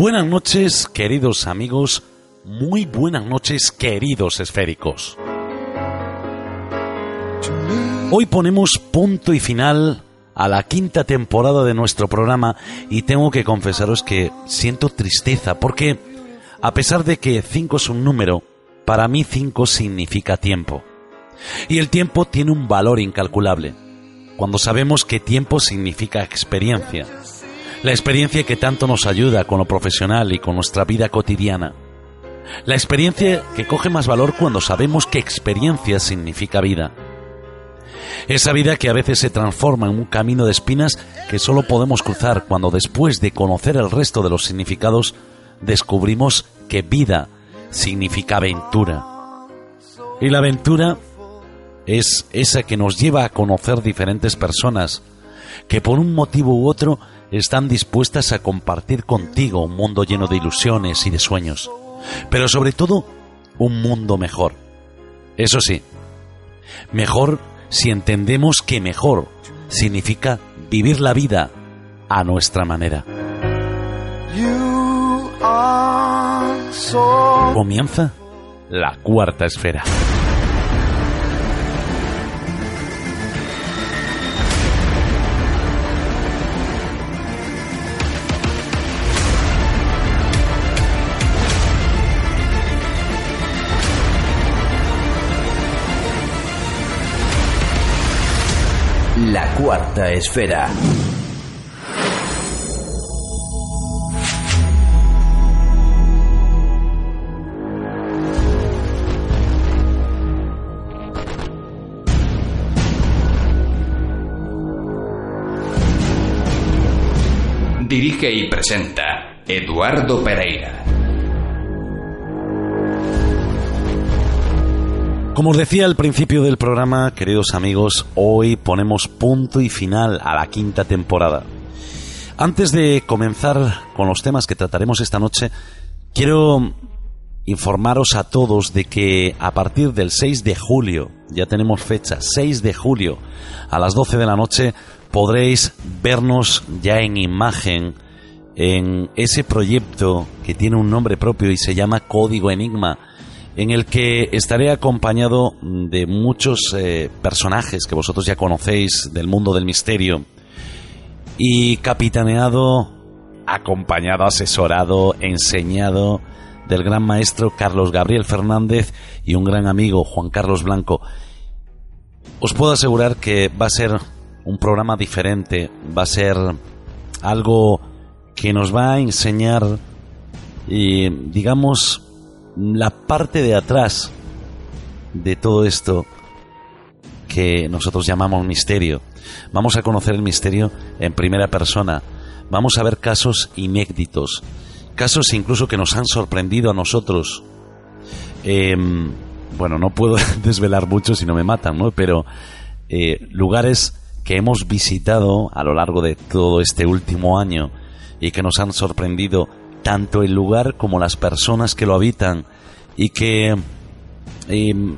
Buenas noches, queridos amigos. Muy buenas noches, queridos esféricos. Hoy ponemos punto y final a la quinta temporada de nuestro programa y tengo que confesaros que siento tristeza porque, a pesar de que 5 es un número, para mí 5 significa tiempo. Y el tiempo tiene un valor incalculable, cuando sabemos que tiempo significa experiencia la experiencia que tanto nos ayuda con lo profesional y con nuestra vida cotidiana. La experiencia que coge más valor cuando sabemos que experiencia significa vida. Esa vida que a veces se transforma en un camino de espinas que solo podemos cruzar cuando después de conocer el resto de los significados descubrimos que vida significa aventura. Y la aventura es esa que nos lleva a conocer diferentes personas que por un motivo u otro están dispuestas a compartir contigo un mundo lleno de ilusiones y de sueños, pero sobre todo un mundo mejor. Eso sí, mejor si entendemos que mejor significa vivir la vida a nuestra manera. Comienza la cuarta esfera. Cuarta esfera. Dirige y presenta Eduardo Pereira. Como os decía al principio del programa, queridos amigos, hoy ponemos punto y final a la quinta temporada. Antes de comenzar con los temas que trataremos esta noche, quiero informaros a todos de que a partir del 6 de julio, ya tenemos fecha, 6 de julio, a las 12 de la noche, podréis vernos ya en imagen en ese proyecto que tiene un nombre propio y se llama Código Enigma en el que estaré acompañado de muchos eh, personajes que vosotros ya conocéis del mundo del misterio y capitaneado, acompañado, asesorado, enseñado del gran maestro Carlos Gabriel Fernández y un gran amigo Juan Carlos Blanco. Os puedo asegurar que va a ser un programa diferente, va a ser algo que nos va a enseñar y digamos la parte de atrás de todo esto que nosotros llamamos misterio. Vamos a conocer el misterio en primera persona. Vamos a ver casos inéditos, casos incluso que nos han sorprendido a nosotros. Em, bueno, no puedo desvelar mucho si no me matan, ¿no? Pero eh, lugares que hemos visitado a lo largo de todo este último año y que nos han sorprendido tanto el lugar como las personas que lo habitan y que em,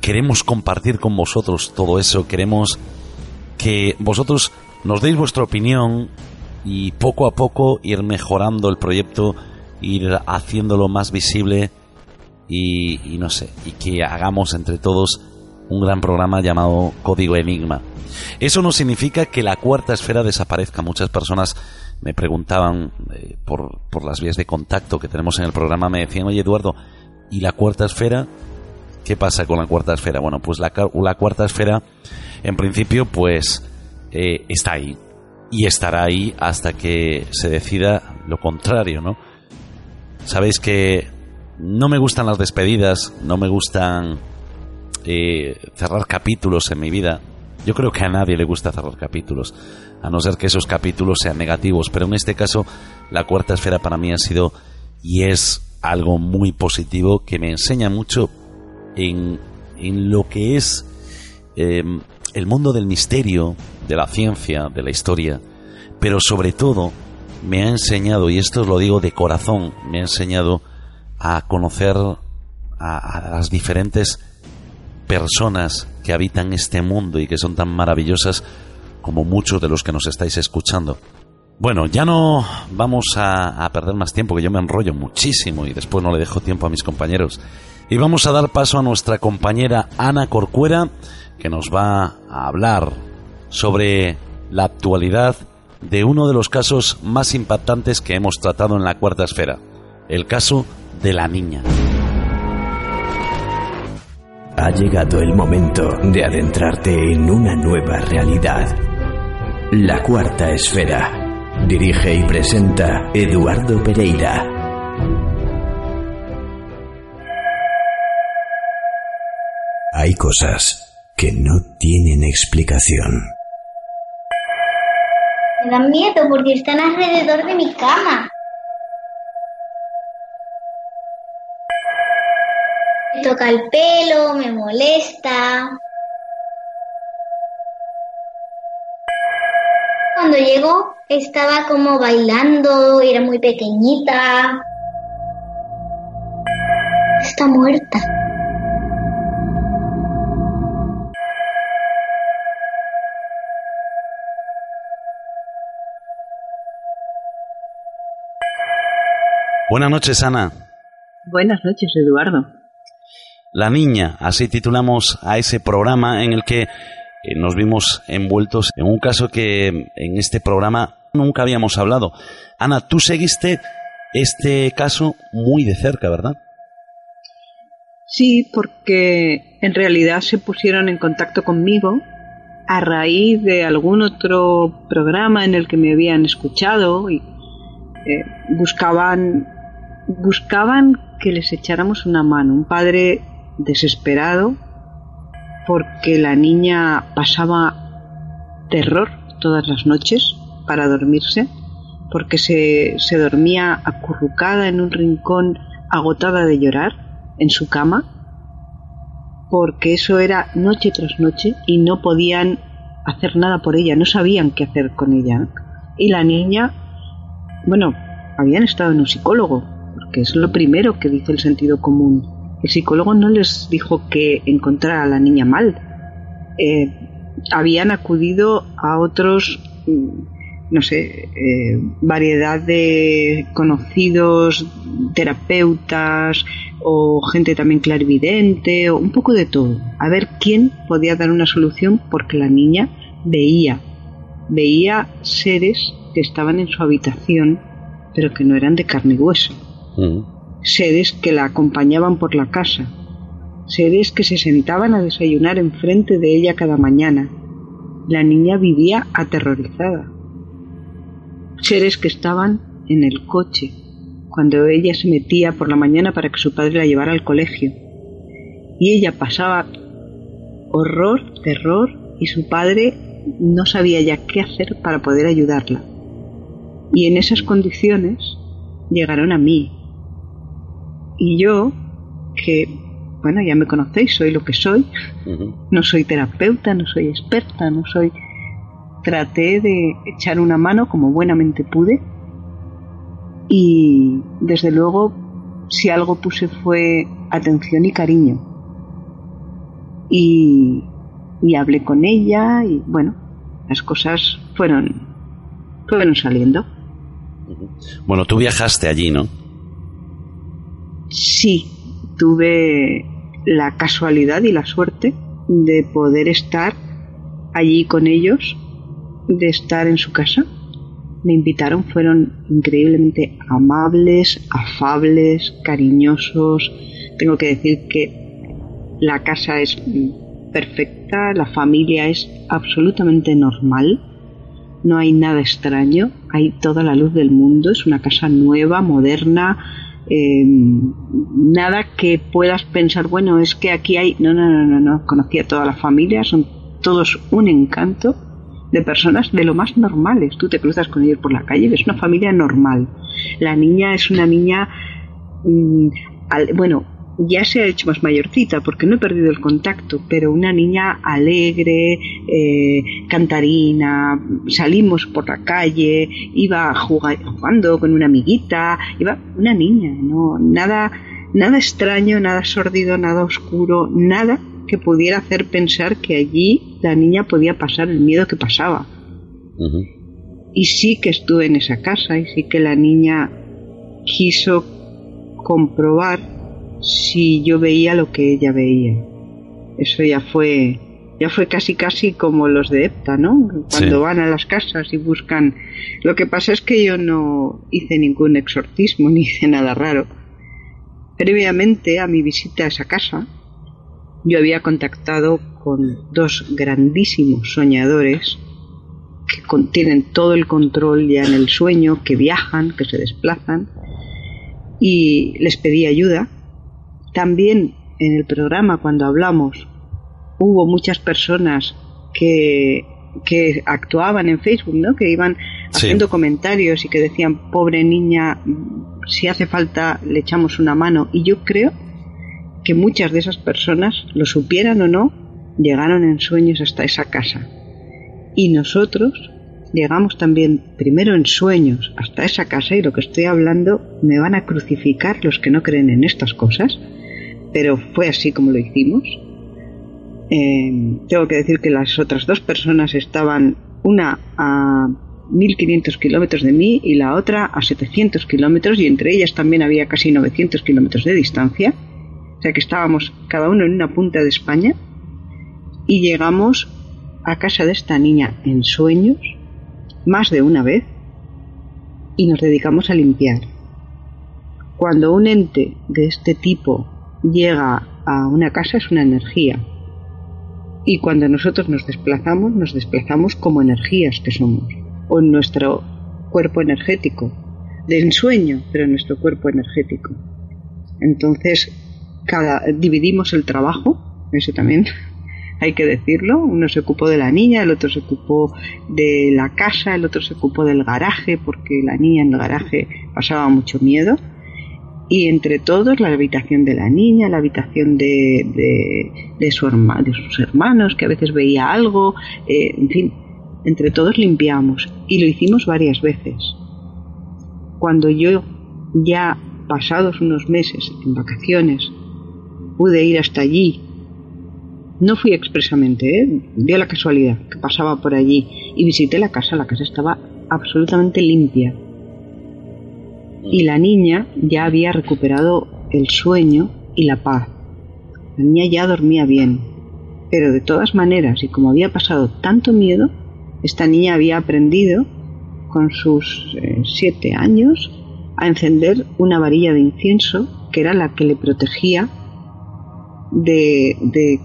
queremos compartir con vosotros todo eso, queremos que vosotros nos deis vuestra opinión y poco a poco ir mejorando el proyecto, ir haciéndolo más visible y, y no sé, y que hagamos entre todos un gran programa llamado Código Enigma. Eso no significa que la cuarta esfera desaparezca. Muchas personas me preguntaban eh, por, por las vías de contacto que tenemos en el programa, me decían, oye Eduardo, ¿y la cuarta esfera? ¿Qué pasa con la cuarta esfera? Bueno, pues la, la cuarta esfera, en principio, pues eh, está ahí. Y estará ahí hasta que se decida lo contrario, ¿no? Sabéis que no me gustan las despedidas, no me gustan eh, cerrar capítulos en mi vida. Yo creo que a nadie le gusta cerrar capítulos, a no ser que esos capítulos sean negativos, pero en este caso la cuarta esfera para mí ha sido y es algo muy positivo que me enseña mucho en, en lo que es em, el mundo del misterio, de la ciencia, de la historia, pero sobre todo me ha enseñado, y esto os lo digo de corazón, me ha enseñado a conocer a, las diferentes personas que habitan este mundo y que son tan maravillosas como muchos de los que nos estáis escuchando. Bueno, ya no vamos a, perder más tiempo, que yo me enrollo muchísimo y después no le dejo tiempo a mis compañeros. Y vamos a dar paso a nuestra compañera Ana Corcuera, que nos va a hablar sobre la actualidad de uno de los casos más impactantes que hemos tratado en la cuarta esfera, el caso de la niña. Ha llegado el momento de adentrarte en una nueva realidad. La cuarta esfera. Dirige y presenta Eduardo Pereira. Hay cosas que no tienen explicación. Me dan miedo porque están alrededor de mi cama. Me toca el pelo, me molesta. Cuando llegó estaba como bailando, era muy pequeñita. Está muerta. Buenas noches, Ana. Buenas noches, Eduardo. La niña, así titulamos a ese programa en el que eh, nos vimos envueltos en un caso que en este programa nunca habíamos hablado. Ana, tú seguiste este caso muy de cerca, ¿verdad? Sí, porque en realidad se pusieron en contacto conmigo a raíz de algún otro programa en el que me habían escuchado y eh, buscaban buscaban que les echáramos una mano. Un padre desesperado porque la niña pasaba terror todas las noches para dormirse, porque se, se dormía acurrucada en un rincón agotada de llorar en su cama, porque eso era noche tras noche y no podían hacer nada por ella, no sabían qué hacer con ella. Y la niña, bueno, habían estado en un psicólogo, que es lo primero que dice el sentido común. El psicólogo no les dijo que encontrara a la niña mal. Eh, habían acudido a otros, mm, no sé, eh, variedad de conocidos, terapeutas o gente también clarividente, o un poco de todo, a ver quién podía dar una solución porque la niña veía, veía seres que estaban en su habitación, pero que no eran de carne y hueso. Mm. Seres que la acompañaban por la casa, seres que se sentaban a desayunar enfrente de ella cada mañana. La niña vivía aterrorizada. Seres que estaban en el coche cuando ella se metía por la mañana para que su padre la llevara al colegio. Y ella pasaba horror, terror, y su padre no sabía ya qué hacer para poder ayudarla. Y en esas condiciones llegaron a mí, y yo, que, bueno, ya me conocéis, soy lo que soy, no soy terapeuta, no soy experta, no soy... Traté de echar una mano como buenamente pude y desde luego si algo puse fue atención y cariño. Y, y hablé con ella y bueno, las cosas fueron, fueron saliendo. Bueno, tú viajaste allí, ¿no? Sí tuve la casualidad y la suerte de poder estar allí con ellos, de estar en su casa. Me invitaron, fueron increíblemente amables, afables, cariñosos. Tengo que decir que la casa es perfecta, la familia es absolutamente normal, no hay nada extraño, hay toda la luz del mundo, es una casa nueva, moderna, eh, nada que puedas pensar, bueno, es que aquí hay, no, no, no, no, no, conocí a toda la familia, son todos un encanto de personas de lo más normales. Tú te cruzas con ellos por la calle, ves una familia normal. La niña es una niña, mm, bueno, ya se ha hecho más mayorcita porque no he perdido el contacto, pero una niña alegre, eh, cantarina, salimos por la calle, iba jugando con una amiguita, iba una niña, no nada nada extraño, nada sórdido, nada oscuro, nada que pudiera hacer pensar que allí la niña podía pasar el miedo que pasaba. Y sí que estuve en esa casa y sí que la niña quiso comprobar si yo veía lo que ella veía. Eso ya fue ya fue casi casi como los de EPTA, ¿no? Cuando van a las casas y buscan. Lo que pasa es que yo no hice ningún exorcismo ni hice nada raro. Previamente a mi visita a esa casa, yo había contactado con dos grandísimos soñadores que tienen todo el control ya en el sueño, que viajan, que se desplazan, y les pedí ayuda. También en el programa, cuando hablamos, hubo muchas personas que, que actuaban en Facebook, ¿no? que iban haciendo comentarios y que decían, pobre niña, si hace falta le echamos una mano. Y yo creo que muchas de esas personas, lo supieran o no, llegaron en sueños hasta esa casa. Y nosotros llegamos también primero en sueños hasta esa casa y lo que estoy hablando me van a crucificar los que no creen en estas cosas, pero fue así como lo hicimos. Eh, tengo que decir que las otras dos personas estaban una a 1500 kilómetros de mí y la otra a 700 kilómetros y entre ellas también había casi 900 kilómetros de distancia. O sea que estábamos cada uno en una punta de España y llegamos a casa de esta niña en sueños más de una vez y nos dedicamos a limpiar. Cuando un ente de este tipo llega a una casa es una energía y cuando nosotros nos desplazamos nos desplazamos como energías que somos o en nuestro cuerpo energético de ensueño pero en nuestro cuerpo energético entonces cada, dividimos el trabajo, eso también hay que decirlo. Uno se ocupó de la niña, el otro se ocupó de la casa, el otro se ocupó del garaje, porque la niña en el garaje pasaba mucho miedo. Y entre todos, la habitación de la niña, la habitación de, de, su de sus hermanos, que a veces veía algo, eh, en fin, entre todos limpiamos. Y lo hicimos varias veces. Cuando yo, ya pasados unos meses en vacaciones, pude ir hasta allí. No fui expresamente, ¿eh? dio la casualidad que pasaba por allí y visité la casa. La casa estaba absolutamente limpia. Y la niña ya había recuperado el sueño y la paz. La niña ya dormía bien. Pero de todas maneras, y como había pasado tanto miedo, esta niña había aprendido, con sus eh, siete años, a encender una varilla de incienso que era la que le protegía de,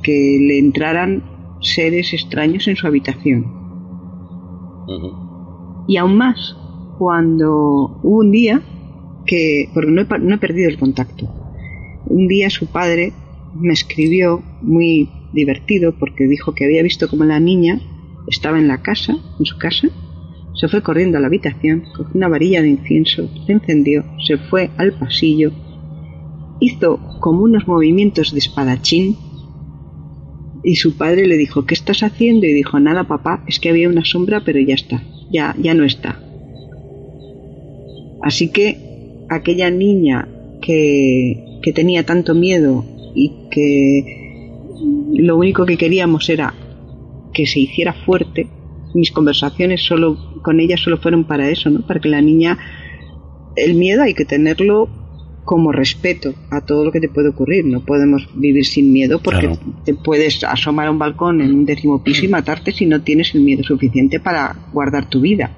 que le entraran seres extraños en su habitación. Y aún más, cuando hubo un día que, porque no he, perdido el contacto, un día su padre me escribió muy divertido porque dijo que había visto como la niña estaba en la casa, en su casa, se fue corriendo a la habitación, cogió una varilla de incienso, se encendió, se fue al pasillo, hizo como unos movimientos de espadachín y su padre le dijo, ¿qué estás haciendo? Y dijo, nada papá, es que había una sombra, pero ya está, ya, ya no está. Así que aquella niña que, que tenía tanto miedo y que lo único que queríamos era que se hiciera fuerte, mis conversaciones solo con ella solo fueron para eso, ¿no? Para que la niña el miedo hay que tenerlo como respeto a todo lo que te puede ocurrir. No podemos vivir sin miedo porque te puedes asomar a un balcón en un décimo piso y matarte si no tienes el miedo suficiente para guardar tu vida.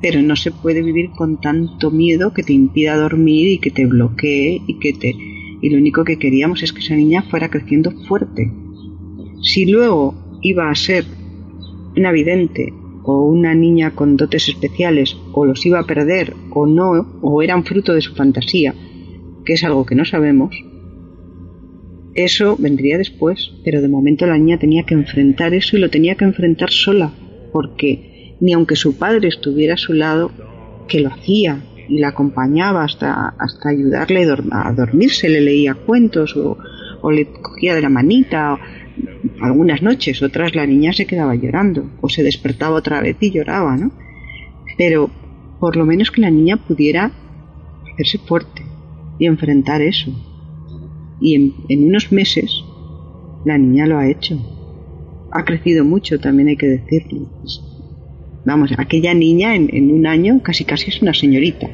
Pero no se puede vivir con tanto miedo que te impida dormir y que te bloquee y que te y lo único que queríamos es que esa niña fuera creciendo fuerte. Si luego iba a ser una vidente o una niña con dotes especiales o los iba a perder o no, o eran fruto de su fantasía, que es algo que no sabemos, eso vendría después, pero de momento la niña tenía que enfrentar eso y lo tenía que enfrentar sola, porque ni aunque su padre estuviera a su lado, que lo hacía y la acompañaba hasta, hasta ayudarle a dormirse, le leía cuentos o, le cogía de la manita, algunas noches, otras la niña se quedaba llorando o se despertaba otra vez y lloraba, ¿no? Pero por lo menos que la niña pudiera hacerse fuerte y enfrentar eso. Y en, unos meses la niña lo ha hecho. Ha crecido mucho, también hay que decirlo. Vamos, aquella niña en, en un año casi casi es una señorita.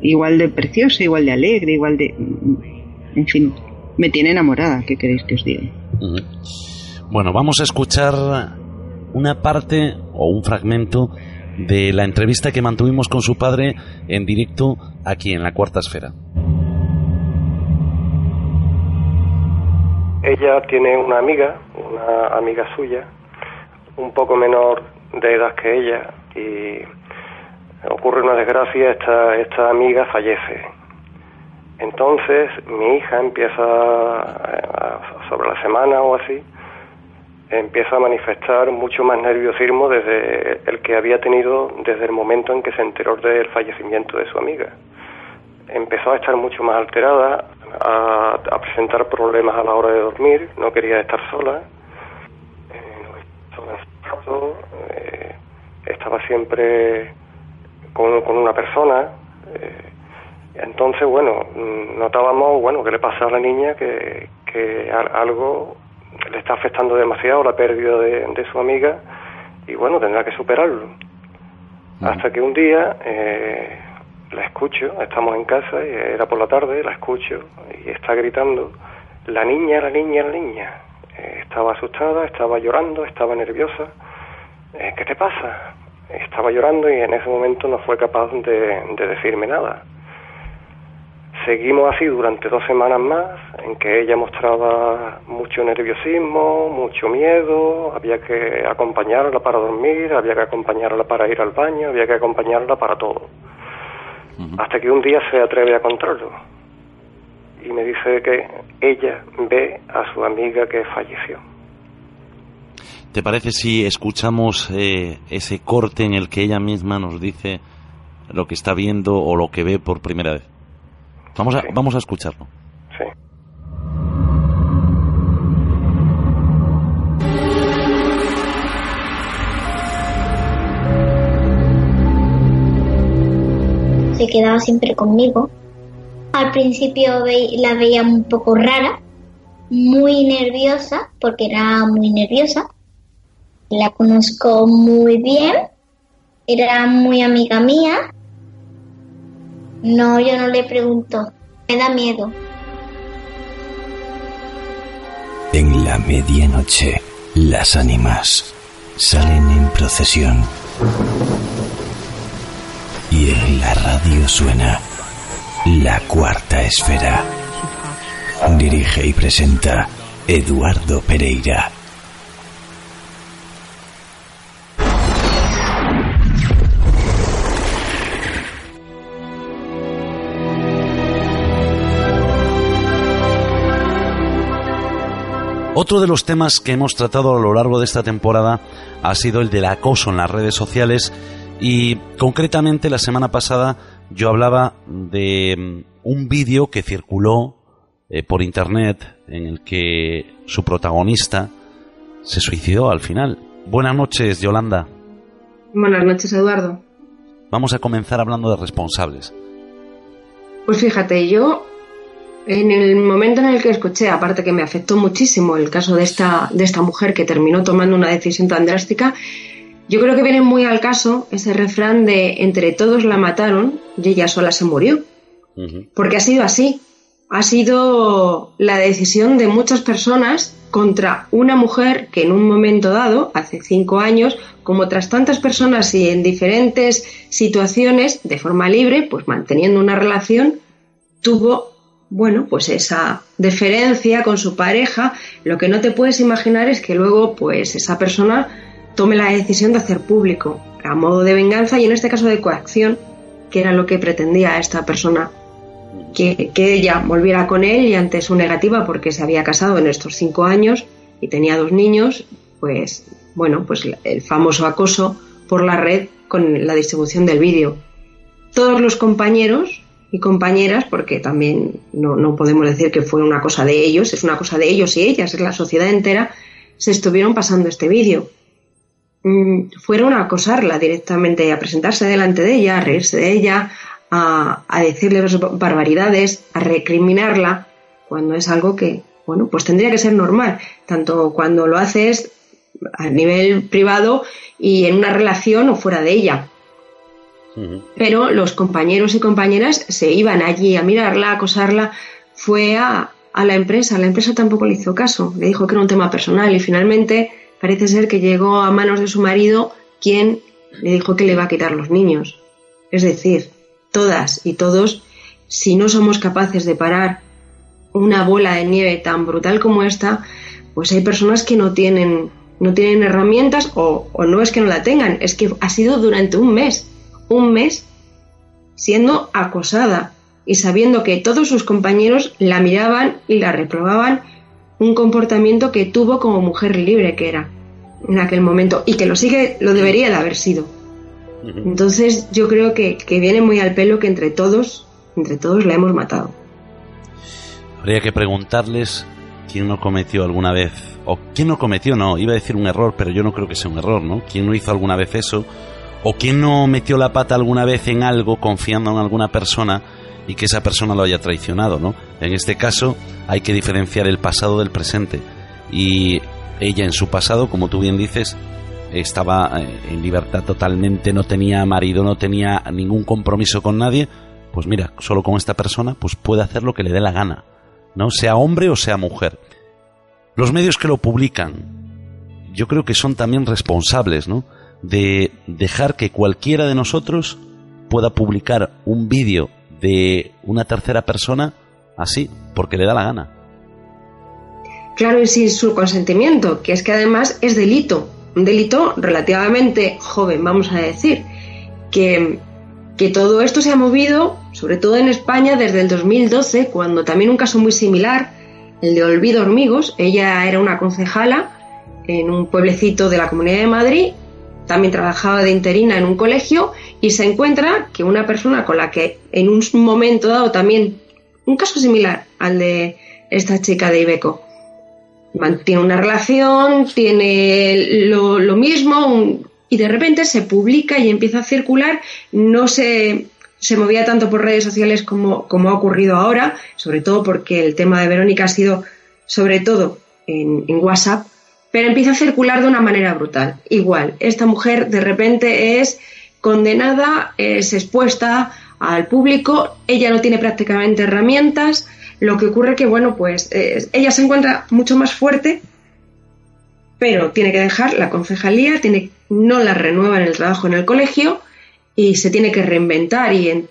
Igual de preciosa, igual de alegre, igual de... En fin, me tiene enamorada, ¿qué queréis que os diga? Bueno, vamos a escuchar una parte o un fragmento de la entrevista que mantuvimos con su padre en directo aquí en la Cuarta Esfera. Ella tiene una amiga, una amiga suya, un poco menor de edad que ella, y ocurre una desgracia, esta, esta amiga fallece entonces mi hija empieza, sobre la semana o así, empieza a manifestar mucho más nerviosismo desde el que había tenido desde el momento en que se enteró del fallecimiento de su amiga. Empezó a estar mucho más alterada, a, presentar problemas a la hora de dormir, no quería estar sola, eh, estaba siempre con, con una persona. Eh, entonces, bueno, mm, notábamos, bueno, que le pasa a la niña que, que algo le está afectando demasiado, la pérdida de, su amiga, y bueno, tendrá que superarlo. Hasta que un día eh, la escucho, estamos en casa, y era por la tarde, la escucho, y está gritando, la niña, la niña, la niña. Eh, estaba asustada, estaba llorando, estaba nerviosa. Eh, ¿Qué te pasa? Estaba llorando y en ese momento no fue capaz de decirme nada. Seguimos así durante dos semanas más, en que ella mostraba mucho nerviosismo, mucho miedo, había que acompañarla para dormir, había que acompañarla para ir al baño, había que acompañarla para todo. Hasta que un día se atreve a contarlo y me dice que ella ve a su amiga que falleció. ¿Te parece si escuchamos eh, ese corte en el que ella misma nos dice lo que está viendo o lo que ve por primera vez? Vamos a, vamos a escucharlo. Sí. Se quedaba siempre conmigo. Al principio la veía un poco rara, muy nerviosa, porque era muy nerviosa. La conozco muy bien, era muy amiga mía no, yo no le pregunto. Me da miedo. En la medianoche, las ánimas salen en procesión. Y en la radio suena La Cuarta Esfera. Dirige y presenta Eduardo Pereira. Otro de los temas que hemos tratado a lo largo de esta temporada ha sido el del acoso en las redes sociales y concretamente la semana pasada yo hablaba de mm, un vídeo que circuló eh, por internet en el que su protagonista se suicidó al final. Buenas noches, Yolanda. Buenas noches, Eduardo. Vamos a comenzar hablando de responsables. Pues fíjate, yo en el momento en el que escuché, aparte que me afectó muchísimo el caso de esta, de esta mujer que terminó tomando una decisión tan drástica, yo creo que viene muy al caso ese refrán de entre todos la mataron y ella sola se murió. Porque ha sido así. Ha sido la decisión de muchas personas contra una mujer que en un momento dado, hace cinco años, como otras tantas personas y en diferentes situaciones, de forma libre, pues manteniendo una relación, tuvo bueno, pues esa deferencia con su pareja, lo que no te puedes imaginar es que luego, pues esa persona tome la decisión de hacer público, a modo de venganza y en este caso de coacción, que era lo que pretendía esta persona, que, ella volviera con él y ante su negativa, porque se había casado en estos cinco años y tenía dos niños, pues bueno, pues el famoso acoso por la red con la distribución del vídeo. Todos los compañeros y compañeras, porque también no, podemos decir que fue una cosa de ellos, es una cosa de ellos y ellas, es la sociedad entera, se estuvieron pasando este vídeo. Mm, fueron a acosarla directamente, a presentarse delante de ella, a reírse de ella, a, a decirle barbaridades, a recriminarla, cuando es algo que, bueno, pues tendría que ser normal, tanto cuando lo haces a nivel privado y en una relación o fuera de ella. Pero los compañeros y compañeras se iban allí a mirarla, a acosarla. Fue a, a la empresa. La empresa tampoco le hizo caso. Le dijo que era un tema personal y finalmente parece ser que llegó a manos de su marido quien le dijo que le va a quitar los niños. Es decir, todas y todos, si no somos capaces de parar una bola de nieve tan brutal como esta, pues hay personas que no tienen, no tienen herramientas o, o no es que no la tengan, es que ha sido durante un mes un mes siendo acosada y sabiendo que todos sus compañeros la miraban y la reprobaban un comportamiento que tuvo como mujer libre que era en aquel momento y que lo sigue, lo debería de haber sido. Entonces yo creo que, que viene muy al pelo que entre todos, entre todos la hemos matado. Habría que preguntarles quién no cometió alguna vez, o quién no cometió, no, iba a decir un error, pero yo no creo que sea un error, ¿no? ¿Quién no hizo alguna vez eso? ¿O quién no metió la pata alguna vez en algo confiando en alguna persona y que esa persona lo haya traicionado, ¿no? En este caso hay que diferenciar el pasado del presente. Y ella en su pasado, como tú bien dices, estaba eh, en libertad totalmente, no tenía marido, no tenía ningún compromiso con nadie. Pues mira, solo con esta persona, pues puede hacer lo que le dé la gana, ¿no? Sea hombre o sea mujer. Los medios que lo publican, yo creo que son también responsables, ¿no? De dejar que cualquiera de nosotros pueda publicar un vídeo de una tercera persona así, porque le da la gana. Claro, y sin su consentimiento, que es que además es delito, un delito relativamente joven, vamos a decir, que, que todo esto se ha movido, sobre todo en España, desde el 2012, cuando también un caso muy similar, el de Olvido Hormigos, ella era una concejala en un pueblecito de la Comunidad de Madrid también trabajaba de interina en un colegio y se encuentra que una persona con la que en un momento dado también, un caso similar al de esta chica de Ibeco, mantiene una relación, tiene lo, mismo y de repente se publica y empieza a circular, no se, se movía tanto por redes sociales como, como ha ocurrido ahora, sobre todo porque el tema de Verónica ha sido sobre todo en, en WhatsApp, pero empieza a circular de una manera brutal. Igual, esta mujer de repente es condenada, es expuesta al público, ella no tiene prácticamente herramientas, lo que ocurre que, bueno, pues ella se encuentra mucho más fuerte, pero tiene que dejar la concejalía, tiene, no la renueva en el trabajo en el colegio y se tiene que reinventar y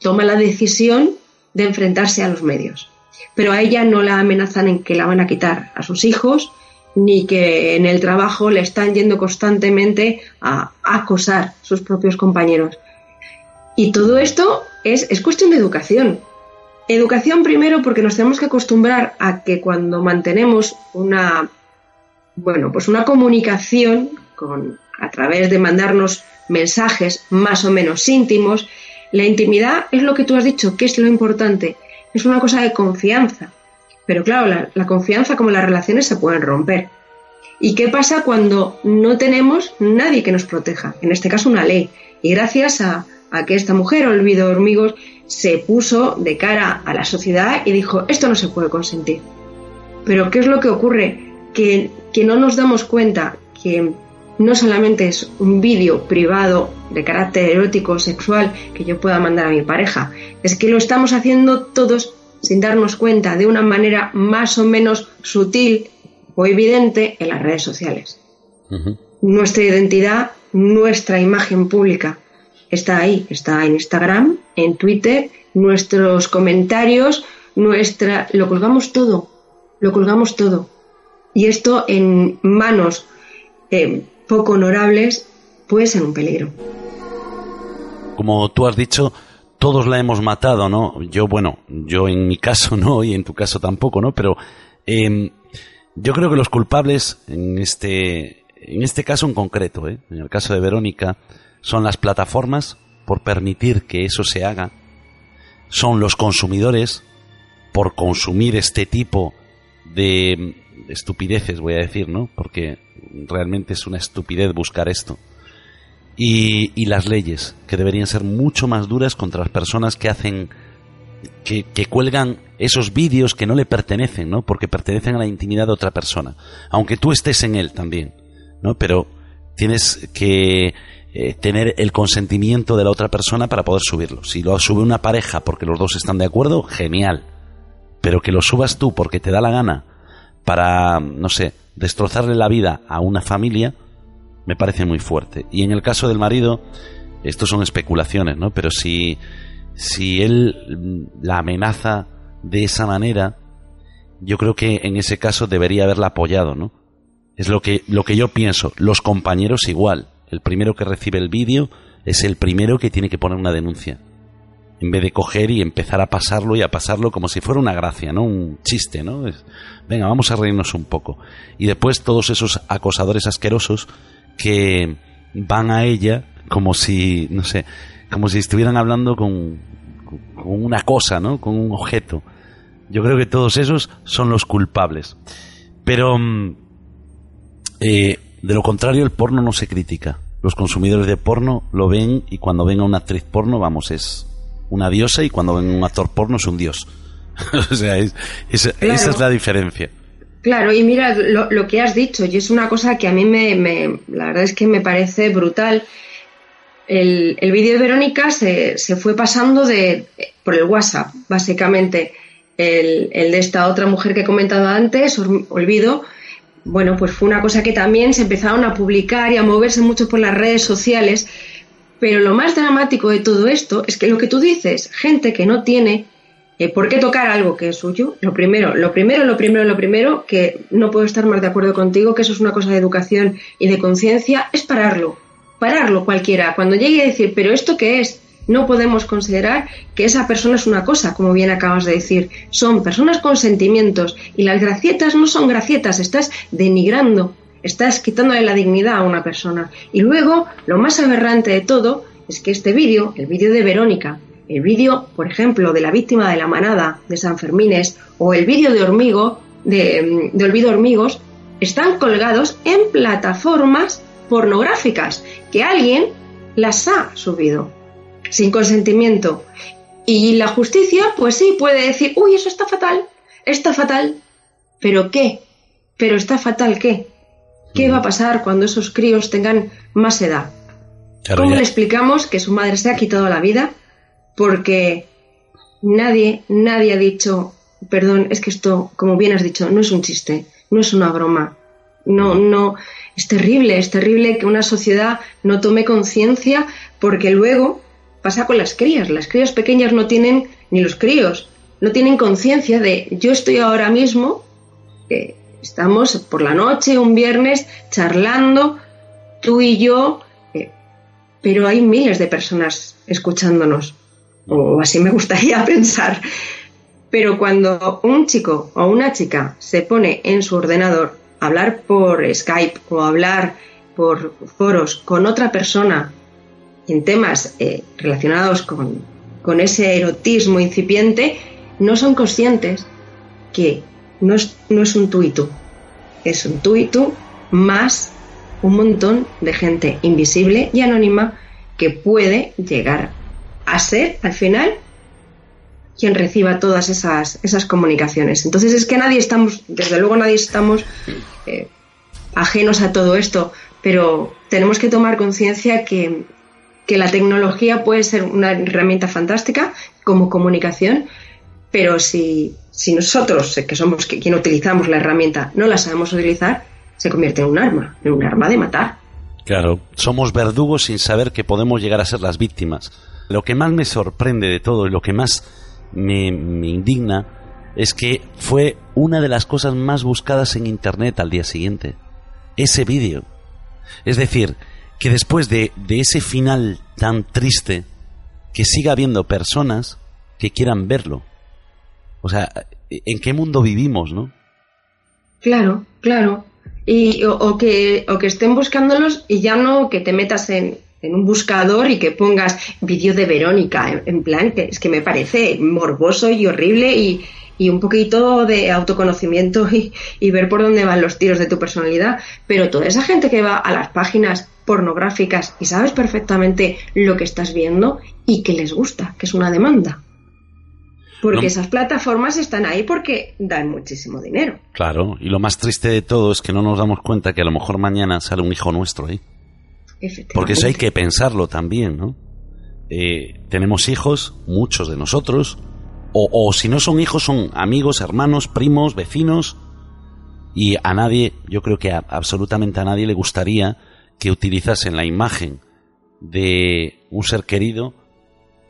toma la decisión de enfrentarse a los medios. Pero a ella no la amenazan en que la van a quitar a sus hijos, ni que en el trabajo le están yendo constantemente a acosar sus propios compañeros. Y todo esto es, es cuestión de educación. Educación primero porque nos tenemos que acostumbrar a que cuando mantenemos una bueno, pues una comunicación con, a través de mandarnos mensajes más o menos íntimos, la intimidad es lo que tú has dicho, que es lo importante, es una cosa de confianza. Pero claro, la, confianza como las relaciones se pueden romper. ¿Y qué pasa cuando no tenemos nadie que nos proteja? En este caso una ley. Y gracias a, que esta mujer, Olvido Hormigos, se puso de cara a la sociedad y dijo, esto no se puede consentir. Pero ¿qué es lo que ocurre? Que, que no nos damos cuenta que no solamente es un vídeo privado de carácter erótico sexual que yo pueda mandar a mi pareja, es que lo estamos haciendo todos sin darnos cuenta de una manera más o menos sutil o evidente en las redes sociales. Nuestra identidad, nuestra imagen pública está ahí, está en Instagram, en Twitter, nuestros comentarios, nuestra, lo colgamos todo, lo colgamos todo. Y esto en manos eh, poco honorables puede ser un peligro. Como tú has dicho, todos la hemos matado, ¿no? Yo, bueno, yo en mi caso no y en tu caso tampoco, ¿no? Pero em, yo creo que los culpables en este, en este caso en concreto, ¿eh? en el caso de Verónica, son las plataformas por permitir que eso se haga, son los consumidores por consumir este tipo de estupideces, voy a decir, ¿no? Porque realmente es una estupidez buscar esto. Y, y las leyes, que deberían ser mucho más duras contra las personas que hacen, que, que cuelgan esos vídeos que no le pertenecen, ¿no? Porque pertenecen a la intimidad de otra persona. Aunque tú estés en él también, ¿no? Pero tienes que eh, tener el consentimiento de la otra persona para poder subirlo. Si lo sube una pareja porque los dos están de acuerdo, genial. Pero que lo subas tú porque te da la gana para, no sé, destrozarle la vida a una familia, me parece muy fuerte. Y en el caso del marido, esto son especulaciones, ¿no? Pero si, si él la amenaza de esa manera, yo creo que en ese caso debería haberla apoyado, ¿no? Es lo que, lo que yo pienso. Los compañeros igual. El primero que recibe el vídeo es el primero que tiene que poner una denuncia. En vez de coger y empezar a pasarlo y a pasarlo como si fuera una gracia, ¿no? Un chiste, ¿no? venga, vamos a reírnos un poco. Y después todos esos acosadores asquerosos que van a ella como si, no sé, como si estuvieran hablando con, con una cosa, ¿no? Con un objeto. Yo creo que todos esos son los culpables. Pero mm, eh, de lo contrario, el porno no se critica. Los consumidores de porno lo ven y cuando ven a una actriz porno, vamos, es una diosa y cuando ven a un actor porno es un dios. o sea, esa es la diferencia. Claro, y mira lo, que has dicho, y es una cosa que a mí me, me la verdad es que me parece brutal el, el vídeo de Verónica se, se, fue pasando de, por el WhatsApp, básicamente. El, el, de esta otra mujer que he comentado antes, Olvido, bueno, pues fue una cosa que también se empezaron a publicar y a moverse mucho por las redes sociales. Pero lo más dramático de todo esto es que lo que tú dices, gente que no tiene eh, por qué tocar algo que es suyo, lo primero, lo primero, lo primero, lo primero, que no puedo estar más de acuerdo contigo, que eso es una cosa de educación y de conciencia, es pararlo pararlo cualquiera. Cuando llegue a decir, pero ¿esto qué es? No podemos considerar que esa persona es una cosa, como bien acabas de decir. Son personas con sentimientos y las gracietas no son gracietas, estás denigrando, estás quitándole la dignidad a una persona. Y luego, lo más aberrante de todo es que este vídeo, el vídeo de Verónica, el vídeo, por ejemplo, de la víctima de la manada de San Fermines o el vídeo de Hormigo, de, de Olvido Hormigos, están colgados en plataformas pornográficas que alguien las ha subido sin consentimiento. Y la justicia, pues sí, puede decir, uy, eso está fatal, está fatal. ¿Pero qué? ¿Pero está fatal qué? ¿Qué va a pasar cuando esos críos tengan más edad? ¿Cómo le explicamos que su madre se ha quitado la vida? Porque nadie, nadie ha dicho, perdón, es que esto, como bien has dicho, no es un chiste, no es una broma. No, no, es terrible, es terrible que una sociedad no tome conciencia porque luego pasa con las crías. Las crías pequeñas no tienen, ni los críos, no tienen conciencia de yo estoy ahora mismo, estamos por la noche, un viernes, charlando, tú y yo, eh, pero hay miles de personas escuchándonos, o así me gustaría pensar. Pero cuando un chico o una chica se pone en su ordenador hablar por Skype o hablar por foros con otra persona en temas eh, relacionados con, con, ese erotismo incipiente, no son conscientes que no es, no es un tú y tú, es un tú y tú más un montón de gente invisible y anónima que puede llegar a ser al final quien reciba todas esas, esas comunicaciones. Entonces es que nadie estamos, desde luego nadie estamos eh, ajenos a todo esto, pero tenemos que tomar conciencia que, la tecnología puede ser una herramienta fantástica como comunicación, pero si, si nosotros, que somos quien utilizamos la herramienta, no la sabemos utilizar, se convierte en un arma, en un arma de matar. Claro, somos verdugos sin saber que podemos llegar a ser las víctimas. Lo que más me sorprende de todo y lo que más me, indigna es que fue una de las cosas más buscadas en Internet al día siguiente. Ese vídeo. Es decir, que después de, de ese final tan triste, que siga habiendo personas que quieran verlo. O sea, ¿en qué mundo vivimos, no? Claro, claro. Y, o, que, o que estén buscándolos y ya no que te metas en, en un buscador y que pongas vídeo de Verónica, en, plan, que es que me parece morboso y horrible y, y un poquito de autoconocimiento y, y, ver por dónde van los tiros de tu personalidad. Pero toda esa gente que va a las páginas pornográficas y sabes perfectamente lo que estás viendo y que les gusta, que es una demanda. Porque esas plataformas están ahí porque dan muchísimo dinero. Claro, y lo más triste de todo es que no nos damos cuenta que a lo mejor mañana sale un hijo nuestro ahí. Porque eso hay que pensarlo también, ¿no? Eh, tenemos hijos, muchos de nosotros, o, o si no son hijos, son amigos, hermanos, primos, vecinos, y a nadie, yo creo que a, absolutamente a nadie le gustaría que utilizasen la imagen de un ser querido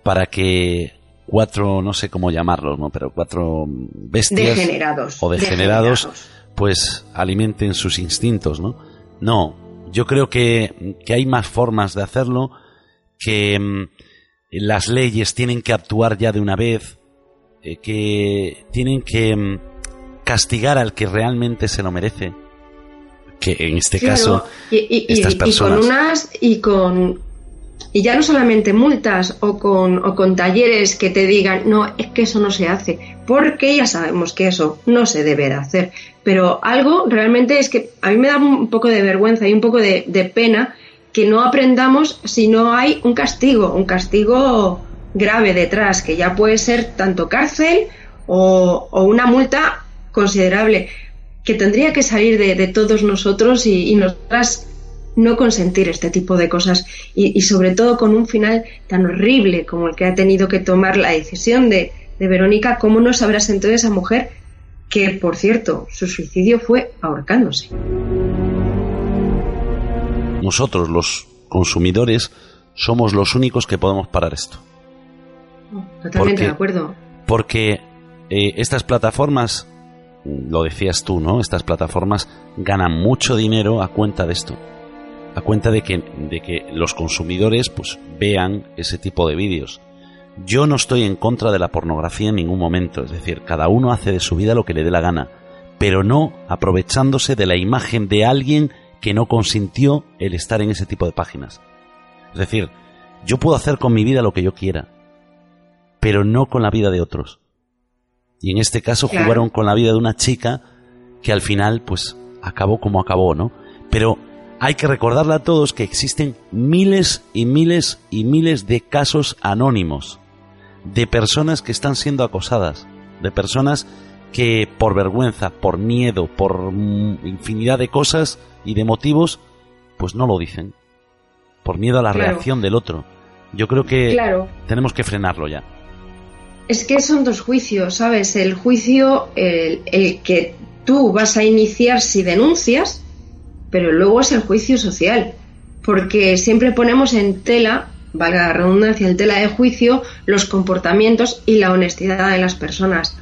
para que cuatro, no sé cómo llamarlos, ¿no? Pero cuatro bestias degenerados, o degenerados, degenerados, pues alimenten sus instintos, ¿no? No, yo creo que, que hay más formas de hacerlo, que mm, las leyes tienen que actuar ya de una vez, eh, que tienen que mm, castigar al que realmente se lo merece. Que en este Claro, caso, y, estas y personas. con unas y con y ya no solamente multas o con, o con talleres que te digan, no, es que eso no se hace, porque ya sabemos que eso no se debe de hacer. Pero algo realmente es que a mí me da un poco de vergüenza y un poco de, pena que no aprendamos si no hay un castigo, un castigo grave detrás, que ya puede ser tanto cárcel o, una multa considerable, que tendría que salir de, de todos nosotros y, y nosotras no consentir este tipo de cosas y, y sobre todo con un final tan horrible como el que ha tenido que tomar la decisión de, de Verónica, ¿cómo no se habrá sentido esa mujer que, por cierto, su suicidio fue ahorcándose? nosotros, los consumidores, somos los únicos que podemos parar esto. Totalmente Porque- de acuerdo. Porque eh, estas plataformas, lo decías tú, ¿no? Estas plataformas ganan mucho dinero a cuenta de esto. A cuenta de que, de que los consumidores pues vean ese tipo de vídeos. Yo no estoy en contra de la pornografía en ningún momento, es decir, cada uno hace de su vida lo que le dé la gana, pero no aprovechándose de la imagen de alguien que no consintió el estar en ese tipo de páginas. Es decir, yo puedo hacer con mi vida lo que yo quiera, pero no con la vida de otros. Y en este caso Claro. jugaron con la vida de una chica que al final, pues, acabó como acabó, ¿no? Pero hay que recordarle a todos que existen miles y miles y miles de casos anónimos de personas que están siendo acosadas, de personas que por vergüenza, por miedo, por mm, infinidad de cosas y de motivos, pues no lo dicen. Por miedo a la Claro. reacción del otro. Yo creo que Claro. tenemos que frenarlo ya. Es que son dos juicios, ¿sabes? El juicio, el, el que tú vas a iniciar si denuncias, pero luego es el juicio social. Porque siempre ponemos en tela, valga la redundancia, en tela de juicio, los comportamientos y la honestidad de las personas.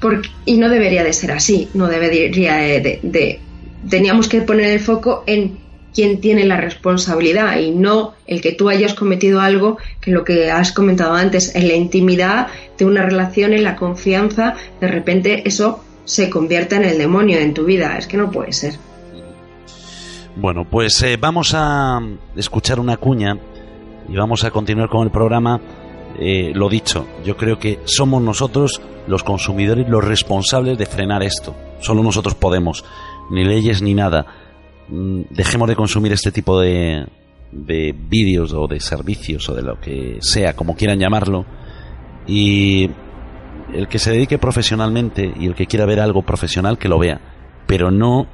Porque, y no debería de ser así, no debería de, de- Teníamos que poner el foco en quién tiene la responsabilidad y no el que tú hayas cometido algo que lo que has comentado antes, en la intimidad de una relación, en la confianza, de repente eso se convierta en el demonio en tu vida. Es que no puede ser. Bueno, pues eh, vamos a escuchar una cuña y vamos a continuar con el programa. Eh, lo dicho, yo creo que somos nosotros los consumidores los responsables de frenar esto. Solo nosotros podemos, ni leyes ni nada. Mm, Dejemos de consumir este tipo de, de vídeos o de servicios o de lo que sea, como quieran llamarlo. Y el que se dedique profesionalmente y el que quiera ver algo profesional, que lo vea. Pero no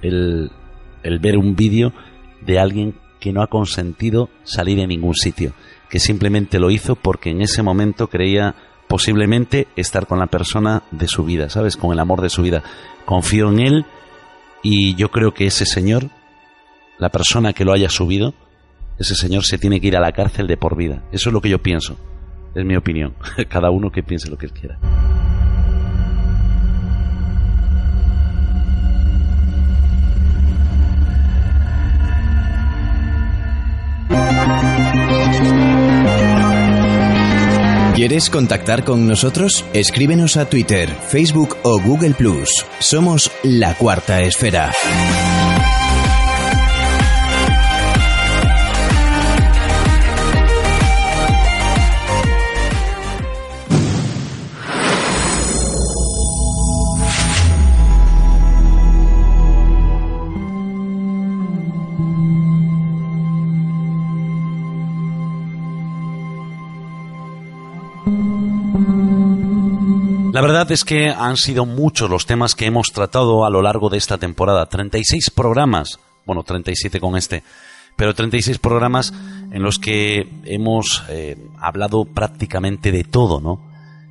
el, el ver un vídeo de alguien que no ha consentido salir en ningún sitio, que simplemente lo hizo porque en ese momento creía posiblemente estar con la persona de su vida, ¿sabes? Con el amor de su vida. Confío en él y yo creo que ese señor, la persona que lo haya subido, ese señor se tiene que ir a la cárcel de por vida. Eso es lo que yo pienso. Es mi opinión. Cada uno que piense lo que quiera. ¿Quieres contactar con nosotros? Escríbenos a Twitter, Facebook o Google. Somos La Cuarta Esfera. La verdad es que han sido muchos los temas que hemos tratado a lo largo de esta temporada. 36 programas, bueno, 37 con este, pero 36 programas en los que hemos eh, hablado prácticamente de todo, ¿no?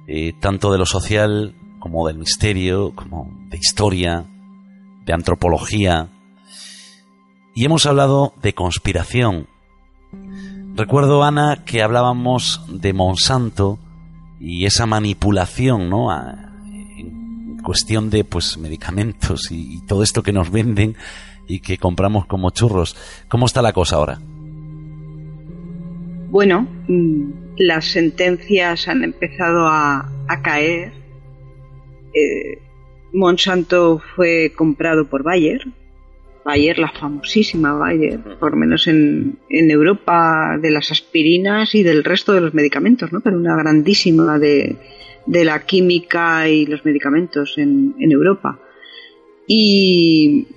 Eh, tanto de lo social como del misterio, como de historia, de antropología. Y hemos hablado de conspiración. Recuerdo, Ana, que hablábamos de Monsanto, y esa manipulación, ¿no? en cuestión de pues medicamentos y, todo esto que nos venden y que compramos como churros. ¿Cómo está la cosa ahora? Bueno, mm, las sentencias han empezado a, caer. Eh, Monsanto fue comprado por Bayer, Bayer, la famosísima Bayer, por lo menos en, Europa, de las aspirinas y del resto de los medicamentos, ¿no? Pero una grandísima de, la química y los medicamentos en, Europa. Y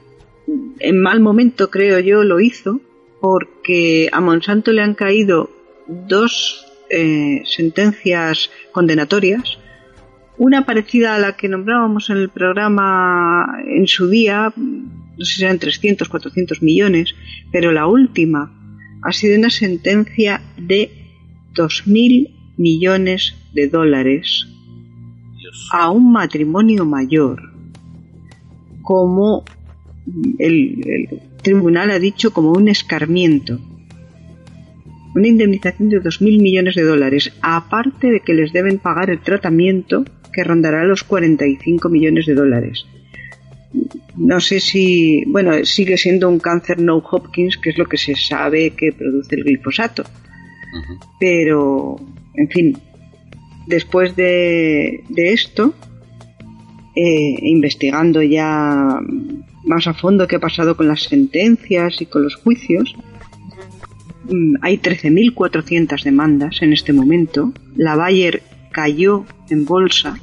en mal momento, creo yo, lo hizo, porque a Monsanto le han caído dos eh, sentencias condenatorias una parecida a la que nombrábamos en el programa en su día, no sé si eran 300, 400 millones, pero la última ha sido una sentencia de 2.000 millones de dólares a un matrimonio mayor, como el, el, tribunal ha dicho como un escarmiento. Una indemnización de 2.000 millones de dólares, aparte de que les deben pagar el tratamiento que rondará los 45 millones de dólares. No sé si, bueno, sigue siendo un cáncer no Hopkins, que es lo que se sabe que produce el glifosato. Pero, en fin, después de, esto, eh, investigando ya más a fondo qué ha pasado con las sentencias y con los juicios, mm, hay 13.400 demandas en este momento. La Bayer cayó en bolsa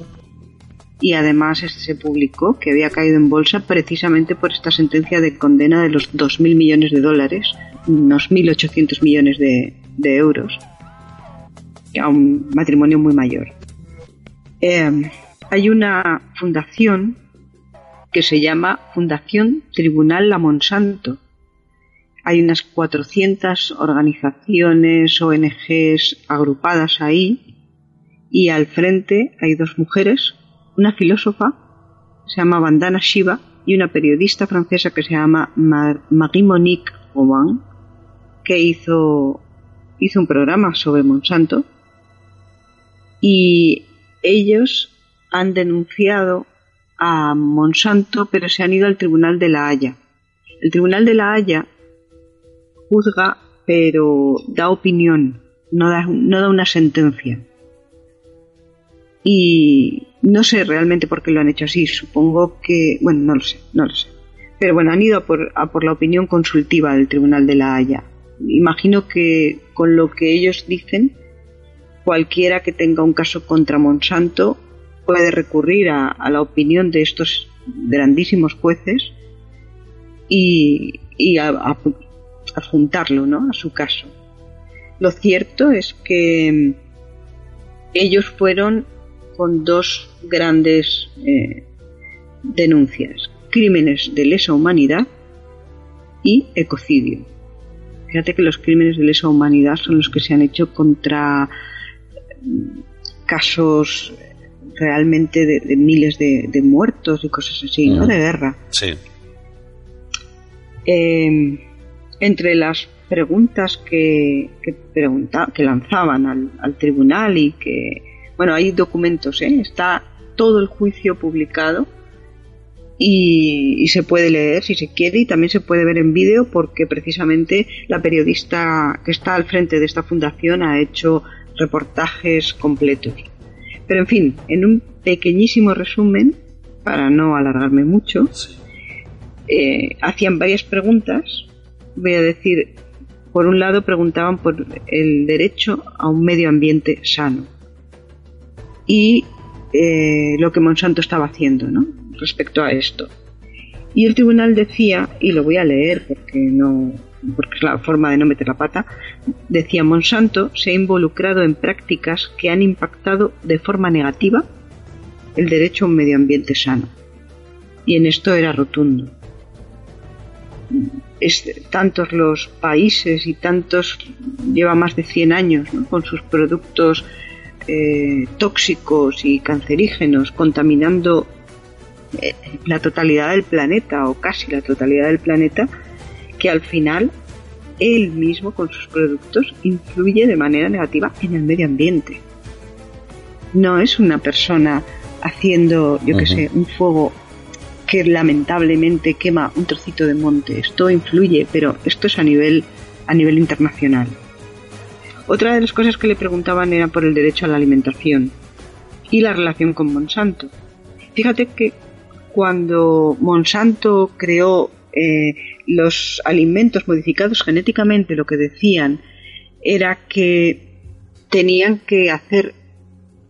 y además se publicó que había caído en bolsa precisamente por esta sentencia de condena de los 2.000 millones de dólares, unos 1.800 millones de, euros, a un matrimonio muy mayor. Em, hay una fundación que se llama Fundación Tribunal La Monsanto. Hay unas 400 organizaciones, ONGs agrupadas ahí y al frente hay dos mujeres, una filósofa, se llama Vandana Shiva, y una periodista francesa que se llama Marie-Monique Aubin, que hizo, hizo un programa sobre Monsanto, y ellos han denunciado a Monsanto, pero se han ido al Tribunal de la Haya. El Tribunal de la Haya juzga, pero da opinión, no da, no da una sentencia. Y no sé realmente por qué lo han hecho así. Supongo que, bueno, no lo sé, no lo sé. Pero bueno, han ido a por, a por la opinión consultiva del Tribunal de la Haya. Imagino que con lo que ellos dicen, cualquiera que tenga un caso contra Monsanto puede recurrir a, la opinión de estos grandísimos jueces y, y a, adjuntarlo ¿no? a su caso. Lo cierto es que ellos fueron con dos grandes eh, denuncias, crímenes de lesa humanidad y ecocidio. Fíjate que los crímenes de lesa humanidad son los que se han hecho contra mm, casos realmente de, miles de, muertos y cosas así, ¿no? De guerra. Sí. Em, entre las preguntas que, que, que lanzaban al, al, tribunal y que bueno, hay documentos, ¿eh? está todo el juicio publicado y, se puede leer si se quiere y también se puede ver en vídeo porque precisamente la periodista que está al frente de esta fundación ha hecho reportajes completos. Pero en fin, en un pequeñísimo resumen, para no alargarme mucho, eh, hacían varias preguntas. Voy a decir, por un lado preguntaban por el derecho a un medio ambiente sano y eh, lo que Monsanto estaba haciendo ¿no? respecto a esto. Y el tribunal decía, y lo voy a leer porque no porque es la forma de no meter la pata, decía Monsanto se ha involucrado en prácticas que han impactado de forma negativa el derecho a un medio ambiente sano. Y en esto era rotundo. Es, tantos los países y tantos, lleva más de 100 años con sus productos eh, tóxicos y cancerígenos, contaminando eh, la totalidad del planeta o casi la totalidad del planeta, que al final él mismo con sus productos influye de manera negativa en el medio ambiente. No es una persona haciendo, yo que sé, un fuego que lamentablemente quema un trocito de monte. Esto influye, pero esto es a nivel a nivel internacional. Otra de las cosas que le preguntaban era por el derecho a la alimentación y la relación con Monsanto. Fíjate que cuando Monsanto creó eh, los alimentos modificados genéticamente, lo que decían era que tenían que hacer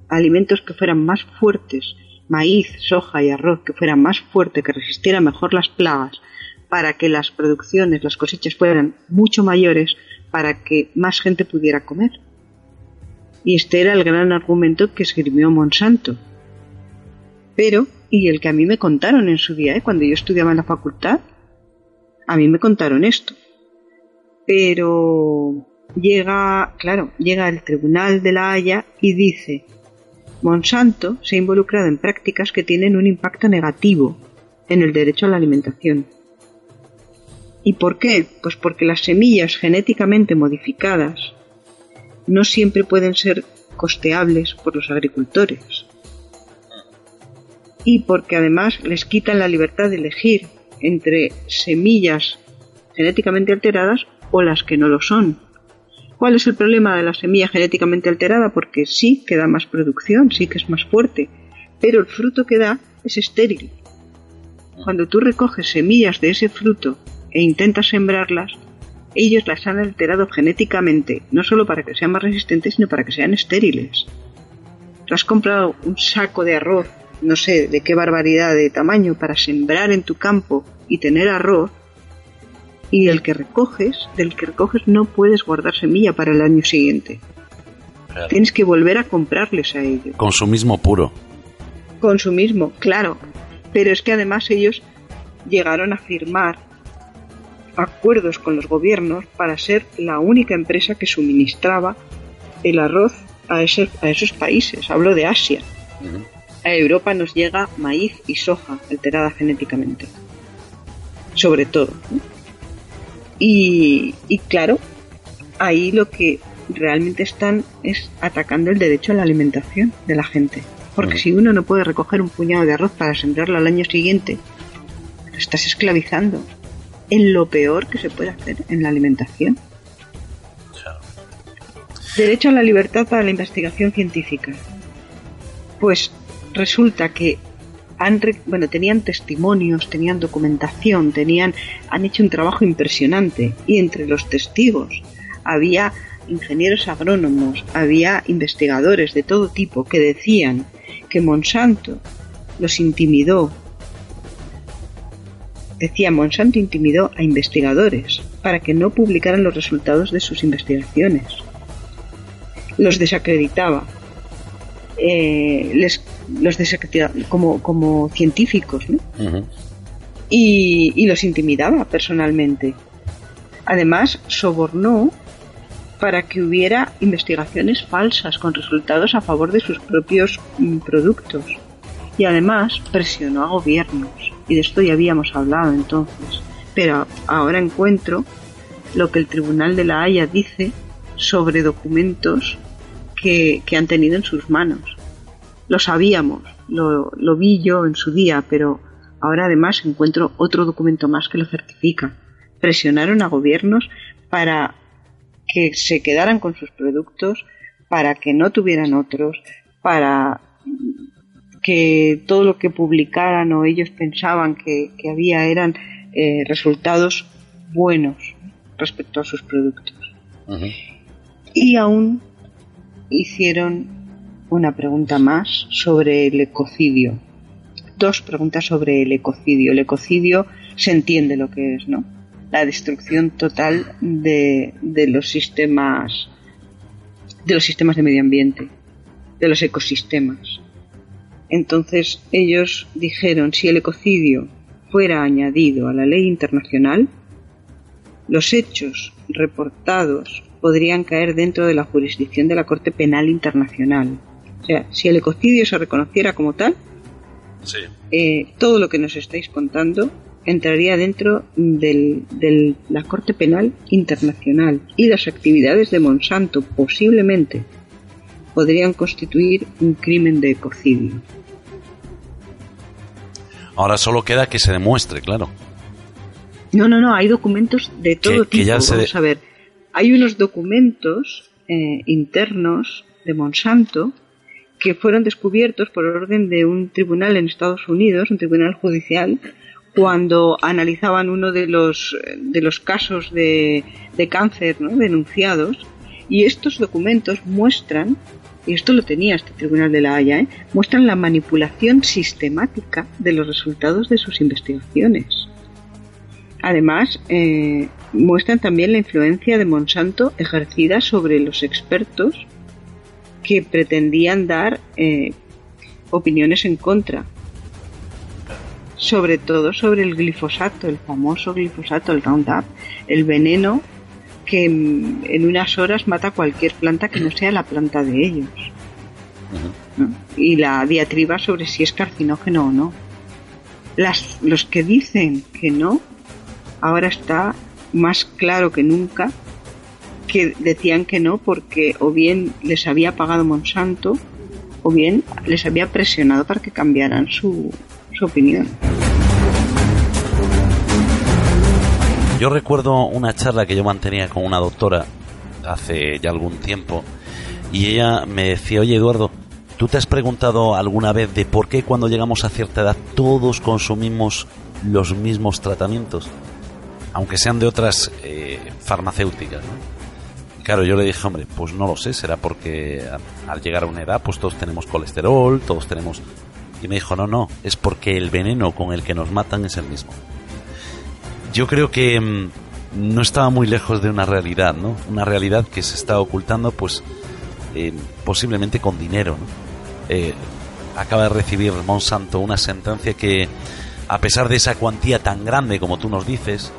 alimentos que fueran más fuertes, maíz, soja y arroz, que fueran más fuertes, que resistieran mejor las plagas, para que las producciones, las cosechas fueran mucho mayores, para que más gente pudiera comer. Y este era el gran argumento que escribió Monsanto. Pero, y el que a mí me contaron en su día, ¿eh? cuando yo estudiaba en la facultad, a mí me contaron esto. Pero llega, claro, llega el Tribunal de la Haya y dice, Monsanto se ha involucrado en prácticas que tienen un impacto negativo en el derecho a la alimentación. ¿Y por qué? Pues porque las semillas genéticamente modificadas no siempre pueden ser costeables por los agricultores. Y porque además les quitan la libertad de elegir entre semillas genéticamente alteradas o las que no lo son. ¿Cuál es el problema de la semilla genéticamente alterada? Porque sí que da más producción, sí que es más fuerte, pero el fruto que da es estéril. Cuando tú recoges semillas de ese fruto e intentas sembrarlas, ellos las han alterado genéticamente, no solo para que sean más resistentes, sino para que sean estériles. Tú has comprado un saco de arroz, no sé de qué barbaridad de tamaño, para sembrar en tu campo y tener arroz, y del que recoges, del que recoges no puedes guardar semilla para el año siguiente. Tienes que volver a comprarles a ellos. Consumismo puro. Consumismo, claro. Pero es que además ellos llegaron a firmar acuerdos con los gobiernos para ser la única empresa que suministraba el arroz a, ese, a esos países. Hablo de Asia. A Europa nos llega maíz y soja alterada genéticamente. Sobre todo. Y, y claro, ahí lo que realmente están es atacando el derecho a la alimentación de la gente. Porque si uno no puede recoger un puñado de arroz para sembrarlo al año siguiente, lo estás esclavizando en lo peor que se puede hacer en la alimentación. Derecho a la libertad para la investigación científica. Pues resulta que han, bueno, tenían testimonios, tenían documentación, tenían, han hecho un trabajo impresionante y entre los testigos había ingenieros agrónomos, había investigadores de todo tipo que decían que Monsanto los intimidó, Decía, Monsanto intimidó a investigadores para que no publicaran los resultados de sus investigaciones. Los desacreditaba. Eh, les, los desacreditaba como, como científicos, ¿no? y, y los intimidaba personalmente. Además, sobornó para que hubiera investigaciones falsas con resultados a favor de sus propios mm, productos. Y además presionó a gobiernos y de esto ya habíamos hablado entonces. Pero ahora encuentro lo que el Tribunal de la Haya dice sobre documentos que, han tenido en sus manos. Lo sabíamos, lo, lo vi yo en su día, pero ahora además encuentro otro documento más que lo certifica. Presionaron a gobiernos para que se quedaran con sus productos, para que no tuvieran otros, para que todo lo que publicaran o ellos pensaban que, había eran eh, resultados buenos respecto a sus productos. Y aún hicieron una pregunta más sobre el ecocidio. Dos preguntas sobre el ecocidio. El ecocidio se entiende lo que es, ¿no? La destrucción total de, de los sistemas de los sistemas de medio ambiente, de los ecosistemas. Entonces ellos dijeron si el ecocidio fuera añadido a la ley internacional, los hechos reportados podrían caer dentro de la jurisdicción de la Corte Penal Internacional. O sea, si el ecocidio se reconociera como tal, eh, todo lo que nos estáis contando entraría dentro de la Corte Penal Internacional y las actividades de Monsanto posiblemente podrían constituir un crimen de ecocidio. Ahora solo queda que se demuestre, claro. No, no, no, hay documentos de todo tipo. Vamos a ver, hay unos documentos eh, internos de Monsanto que fueron descubiertos por orden de un tribunal en Estados Unidos, un tribunal judicial, cuando analizaban uno de los, de los casos de, de cáncer ¿no? denunciados. Y estos documentos muestran y esto lo tenía este Tribunal de la Haya, ¿eh? muestran la manipulación sistemática de los resultados de sus investigaciones. Además, eh, muestran también la influencia de Monsanto ejercida sobre los expertos que pretendían dar eh, opiniones en contra, sobre todo sobre el glifosato, el famoso glifosato, el Roundup, el veneno que en unas horas mata cualquier planta que no sea la planta de ellos. Y la diatriba sobre si es carcinógeno o no. Las, los que dicen que no, ahora está más claro que nunca que decían que no porque o bien les había pagado Monsanto o bien les había presionado para que cambiaran su, su opinión. Yo recuerdo una charla que yo mantenía con una doctora hace ya algún tiempo y ella me decía, oye Eduardo, ¿tú te has preguntado alguna vez de por qué cuando llegamos a cierta edad todos consumimos los mismos tratamientos? Aunque sean de otras eh, farmacéuticas. Claro, yo le dije, hombre, pues no lo sé, será porque al llegar a una edad pues todos tenemos colesterol, todos tenemos... Y me dijo, no, no, es porque el veneno con el que nos matan es el mismo yo creo que mm, no estaba muy lejos de una realidad, ¿no? Una realidad que se está ocultando, pues, eh, posiblemente con dinero, eh, acaba de recibir Monsanto una sentencia que, a pesar de esa cuantía tan grande como tú nos dices,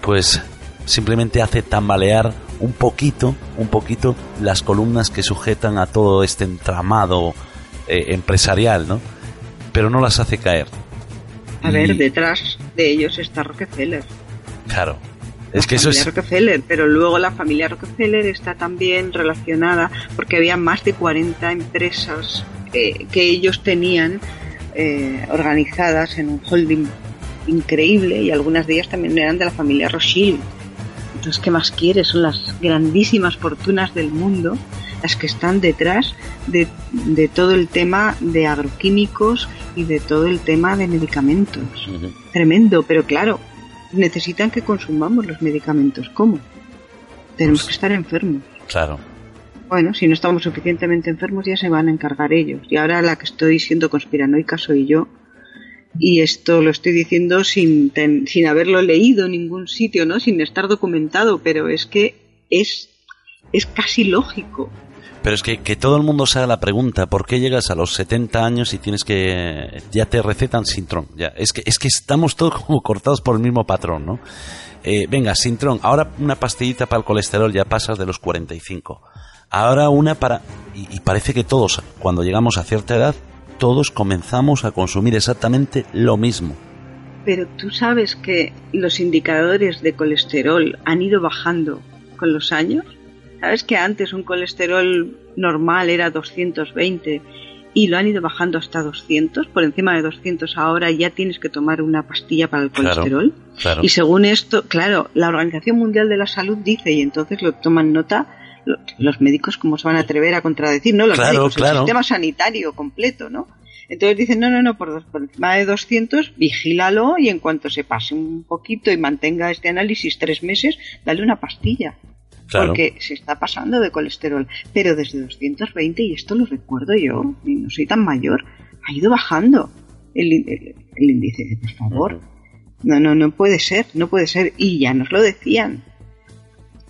pues simplemente hace tambalear un poquito, un poquito las columnas que sujetan a todo este entramado eh, empresarial, ¿no? Pero no las hace caer. A ver, detrás de ellos está Rockefeller. Claro. Es que eso es. Rockefeller, pero luego la familia Rockefeller está también relacionada porque había más de 40 empresas eh, que ellos tenían eh, organizadas en un holding increíble y algunas de ellas también eran de la familia Rothschild. Entonces, ¿qué más quieres? Son las grandísimas fortunas del mundo las que están detrás de, de todo el tema de agroquímicos y de todo el tema de medicamentos. Tremendo, pero claro, necesitan que consumamos los medicamentos. ¿Cómo? Tenemos pues que estar enfermos. Claro. Bueno, si no estamos suficientemente enfermos ya se van a encargar ellos. Y ahora la que estoy siendo conspiranoica soy yo. Y esto lo estoy diciendo sin, sin haberlo leído en ningún sitio, ¿no? Sin estar documentado, pero es que es, es casi lógico. Pero es que, que todo el mundo se haga la pregunta, ¿por qué llegas a los 70 años y tienes que... ya te recetan Sintron? Ya, es que, es que estamos todos como cortados por el mismo patrón, ¿no? Eh, venga, Sintron, ahora una pastillita para el colesterol, ya pasas de los 45. Ahora una para... Y, y parece que todos, cuando llegamos a cierta edad, todos comenzamos a consumir exactamente lo mismo. Pero tú sabes que los indicadores de colesterol han ido bajando con los años. ¿Sabes que antes un colesterol normal era 220 y lo han ido bajando hasta 200? Por encima de 200 ahora ya tienes que tomar una pastilla para el colesterol. Y según esto, claro, la Organización Mundial de la Salud dice, y entonces lo toman nota los médicos cómo se van a atrever a contradecir, ¿no? Los médicos, el sistema sanitario completo, ¿no? Entonces dicen, no, no, no, por, encima de 200, vigílalo y en cuanto se pase un poquito y mantenga este análisis tres meses, dale una pastilla. Porque se está pasando de colesterol. Pero desde 220, y esto lo recuerdo yo, y no soy tan mayor, ha ido bajando el, el índice. Por favor. No, no, no puede ser, no puede ser. Y ya nos lo decían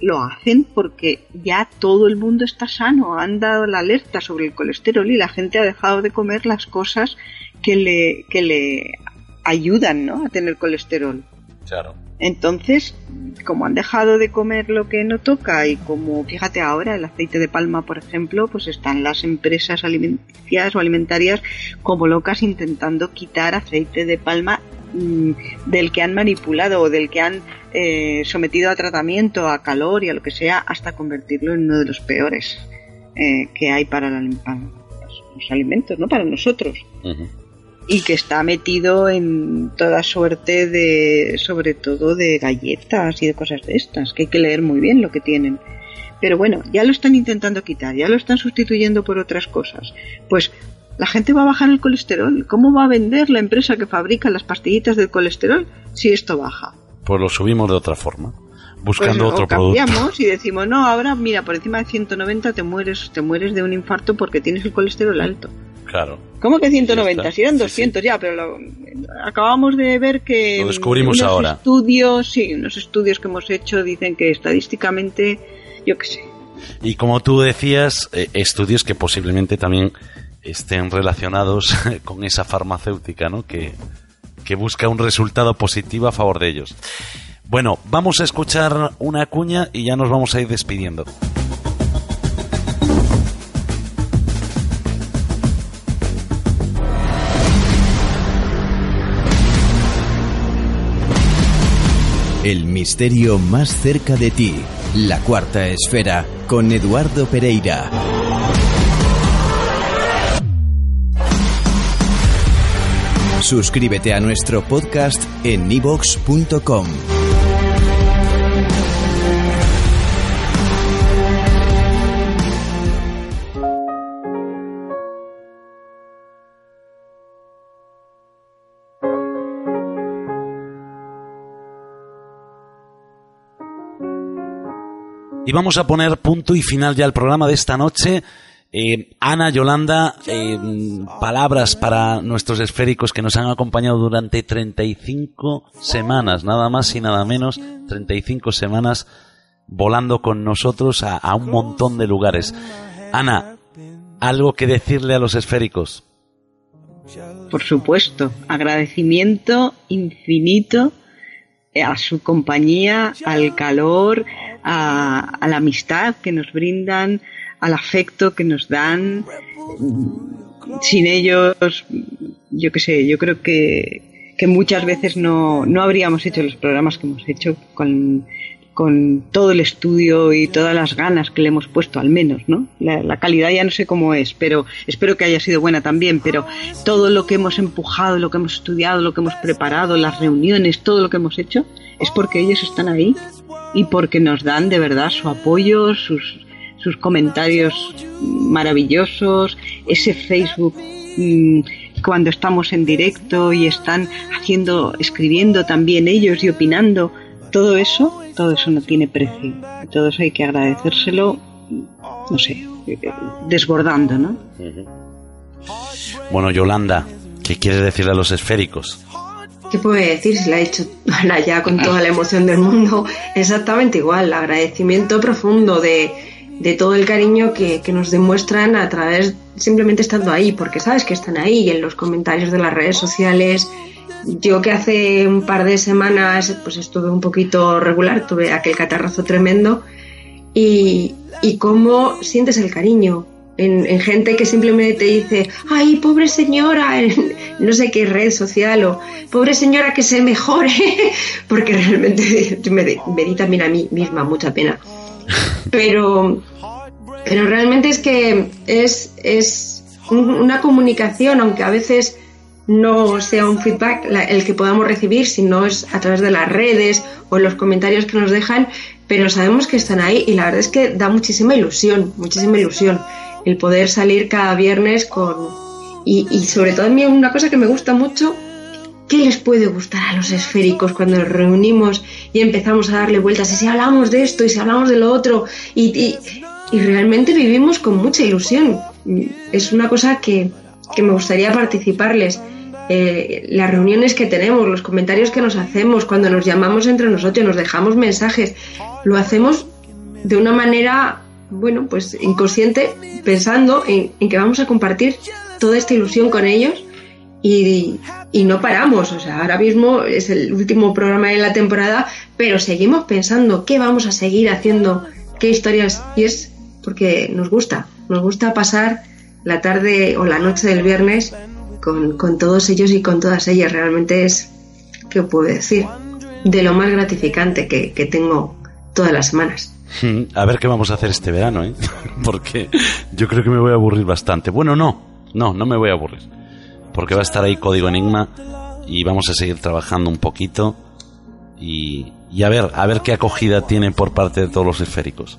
lo hacen porque ya todo el mundo está sano, han dado la alerta sobre el colesterol y la gente ha dejado de comer las cosas que le, que le ayudan ¿no? a tener colesterol. Claro. Entonces, como han dejado de comer lo que no toca y como, fíjate ahora, el aceite de palma, por ejemplo, pues están las empresas alimenticias o alimentarias como locas intentando quitar aceite de palma mm, del que han manipulado o del que han eh, sometido a tratamiento, a calor y a lo que sea, hasta convertirlo en uno de los peores eh, que hay para, los alimentos, ¿no? Para nosotros. Y que está metido en toda suerte de, sobre todo de galletas y de cosas de estas, que hay que leer muy bien lo que tienen. Pero bueno, ya lo están intentando quitar, ya lo están sustituyendo por otras cosas. Pues la gente va a bajar el colesterol. ¿Cómo va a vender la empresa que fabrica las pastillitas del colesterol si esto baja? pues lo subimos de otra forma buscando pues, otro cambiamos y decimos no ahora mira por encima de 190 te mueres te mueres de un infarto porque tienes el colesterol alto claro ¿Cómo que 190? si eran 200 ya, pero acabamos de ver que lo descubrimos unos ahora. estudios, sí, unos estudios que hemos hecho dicen que estadísticamente, yo qué sé. Y como tú decías, eh, estudios que posiblemente también estén relacionados con esa farmacéutica, ¿no? Que, que busca un resultado positivo a favor de ellos. Bueno, vamos a escuchar una cuña y ya nos vamos a ir despidiendo. El misterio más cerca de ti. La cuarta esfera con Eduardo Pereira. Suscríbete a nuestro podcast en nivox.com. Y vamos a poner punto y final ya al programa de esta noche. Eh, Ana, Yolanda, eh, palabras para nuestros esféricos que nos han acompañado durante 35 semanas, nada más y nada menos, 35 semanas volando con nosotros a, a un montón de lugares. Ana, ¿algo que decirle a los esféricos? Por supuesto, agradecimiento infinito a su compañía, al calor, a, a la amistad que nos brindan, al afecto que nos dan. Sin ellos, yo qué sé, yo creo que, que muchas veces no, no habríamos hecho los programas que hemos hecho con, con todo el estudio y todas las ganas que le hemos puesto, al menos, ¿no? La, la, calidad ya no sé cómo es, pero espero que haya sido buena también, pero todo lo que hemos empujado, lo que hemos estudiado, lo que hemos preparado, las reuniones, todo lo que hemos hecho, es porque ellos están ahí y porque nos dan de verdad su apoyo, sus, sus comentarios maravillosos, ese Facebook mmm, cuando estamos en directo y están haciendo, escribiendo también ellos y opinando, todo eso, todo eso no tiene precio. Todo eso hay que agradecérselo, no sé, desbordando, ¿no? Bueno, Yolanda, ¿qué quieres decir a los esféricos? ¿Qué puede decir? Se la ha dicho Ana ya con toda la emoción del mundo. Exactamente igual, agradecimiento profundo de, de todo el cariño que, que, nos demuestran a través simplemente estando ahí, porque sabes que están ahí en los comentarios de las redes sociales. Yo que hace un par de semanas pues estuve un poquito regular, tuve aquel catarrazo tremendo y, y cómo sientes el cariño en, en, gente que simplemente te dice, ay, pobre señora, en no sé qué red social o pobre señora que se mejore, porque realmente me, me di también a mí misma mucha pena. Pero, pero realmente es que es, es una comunicación, aunque a veces no sea un feedback el que podamos recibir, sino es a través de las redes o los comentarios que nos dejan, pero sabemos que están ahí y la verdad es que da muchísima ilusión, muchísima ilusión el poder salir cada viernes con... Y, y sobre todo a mí una cosa que me gusta mucho, ¿qué les puede gustar a los esféricos cuando nos reunimos y empezamos a darle vueltas? Y si hablamos de esto y si hablamos de lo otro y, y, realmente vivimos con mucha ilusión. Es una cosa que, que me gustaría participarles. Eh, las reuniones que tenemos, los comentarios que nos hacemos, cuando nos llamamos entre nosotros, nos dejamos mensajes, lo hacemos de una manera, bueno, pues inconsciente, pensando en, que vamos a compartir toda esta ilusión con ellos y, no paramos. O sea, ahora mismo es el último programa de la temporada, pero seguimos pensando qué vamos a seguir haciendo, qué historias, y es porque nos gusta, nos gusta pasar la tarde o la noche del viernes con, todos ellos y con todas ellas. Realmente es, ¿qué puedo decir? De lo más gratificante que, tengo todas las semanas. A ver qué vamos a hacer este verano, ¿eh? Porque yo creo que me voy a aburrir bastante. Bueno, no, no, no me voy a aburrir. Porque va a estar ahí Código Enigma y vamos a seguir trabajando un poquito y, y a ver, a ver qué acogida tiene por parte de todos los esféricos.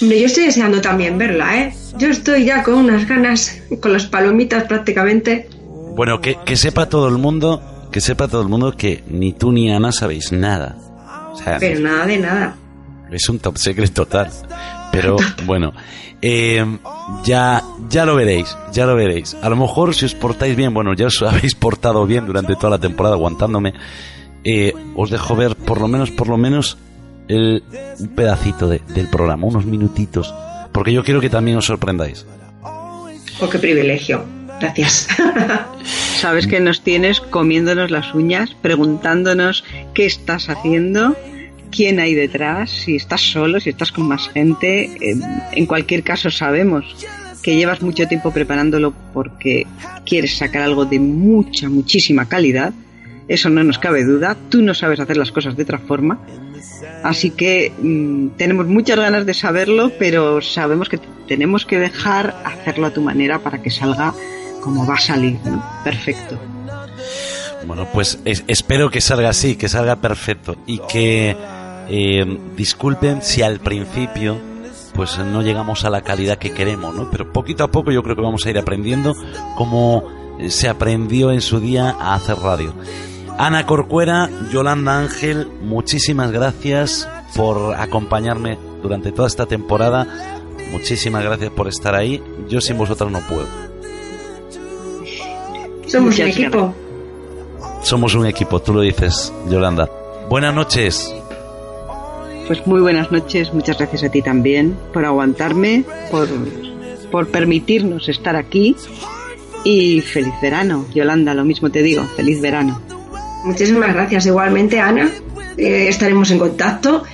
Hombre, yo estoy deseando también verla, ¿eh? Yo estoy ya con unas ganas, con las palomitas prácticamente. Bueno, que, sepa todo el mundo, que sepa todo el mundo que ni tú ni Ana sabéis nada. Pero nada de nada. Es un top secret total. Pero bueno, eh, ya, ya lo veréis, ya lo veréis. A lo mejor si os portáis bien, bueno, ya os habéis portado bien durante toda la temporada aguantándome. Eh, os dejo ver por lo menos, por lo menos el, un pedacito del programa, unos minutitos, porque yo quiero que también os sorprendáis. Oh, qué privilegio. Gracias. Sabes que nos tienes comiéndonos las uñas, preguntándonos qué estás haciendo, quién hay detrás, si estás solo, si estás con más gente. En cualquier caso sabemos que llevas mucho tiempo preparándolo porque quieres sacar algo de mucha, muchísima calidad. Eso no nos cabe duda. Tú no sabes hacer las cosas de otra forma. Así que mm, tenemos muchas ganas de saberlo, pero sabemos que tenemos que dejar hacerlo a tu manera para que salga como va a salir, perfecto. Bueno, pues espero que salga así, que salga perfecto y que eh, disculpen si al principio pues no llegamos a la calidad que queremos, ¿no? Pero poquito a poco yo creo que vamos a ir aprendiendo como se aprendió en su día a hacer radio. Ana Corcuera, Yolanda Ángel, muchísimas gracias por acompañarme durante toda esta temporada. Muchísimas gracias por estar ahí. Yo sin vosotros no puedo. Somos un equipo. Somos un equipo, tú lo dices, Yolanda. Buenas noches. Pues muy buenas noches, muchas gracias a ti también por aguantarme, por, por permitirnos estar aquí y feliz verano. Yolanda, lo mismo te digo, feliz verano. Muchísimas gracias. Igualmente, Ana, eh, estaremos en contacto.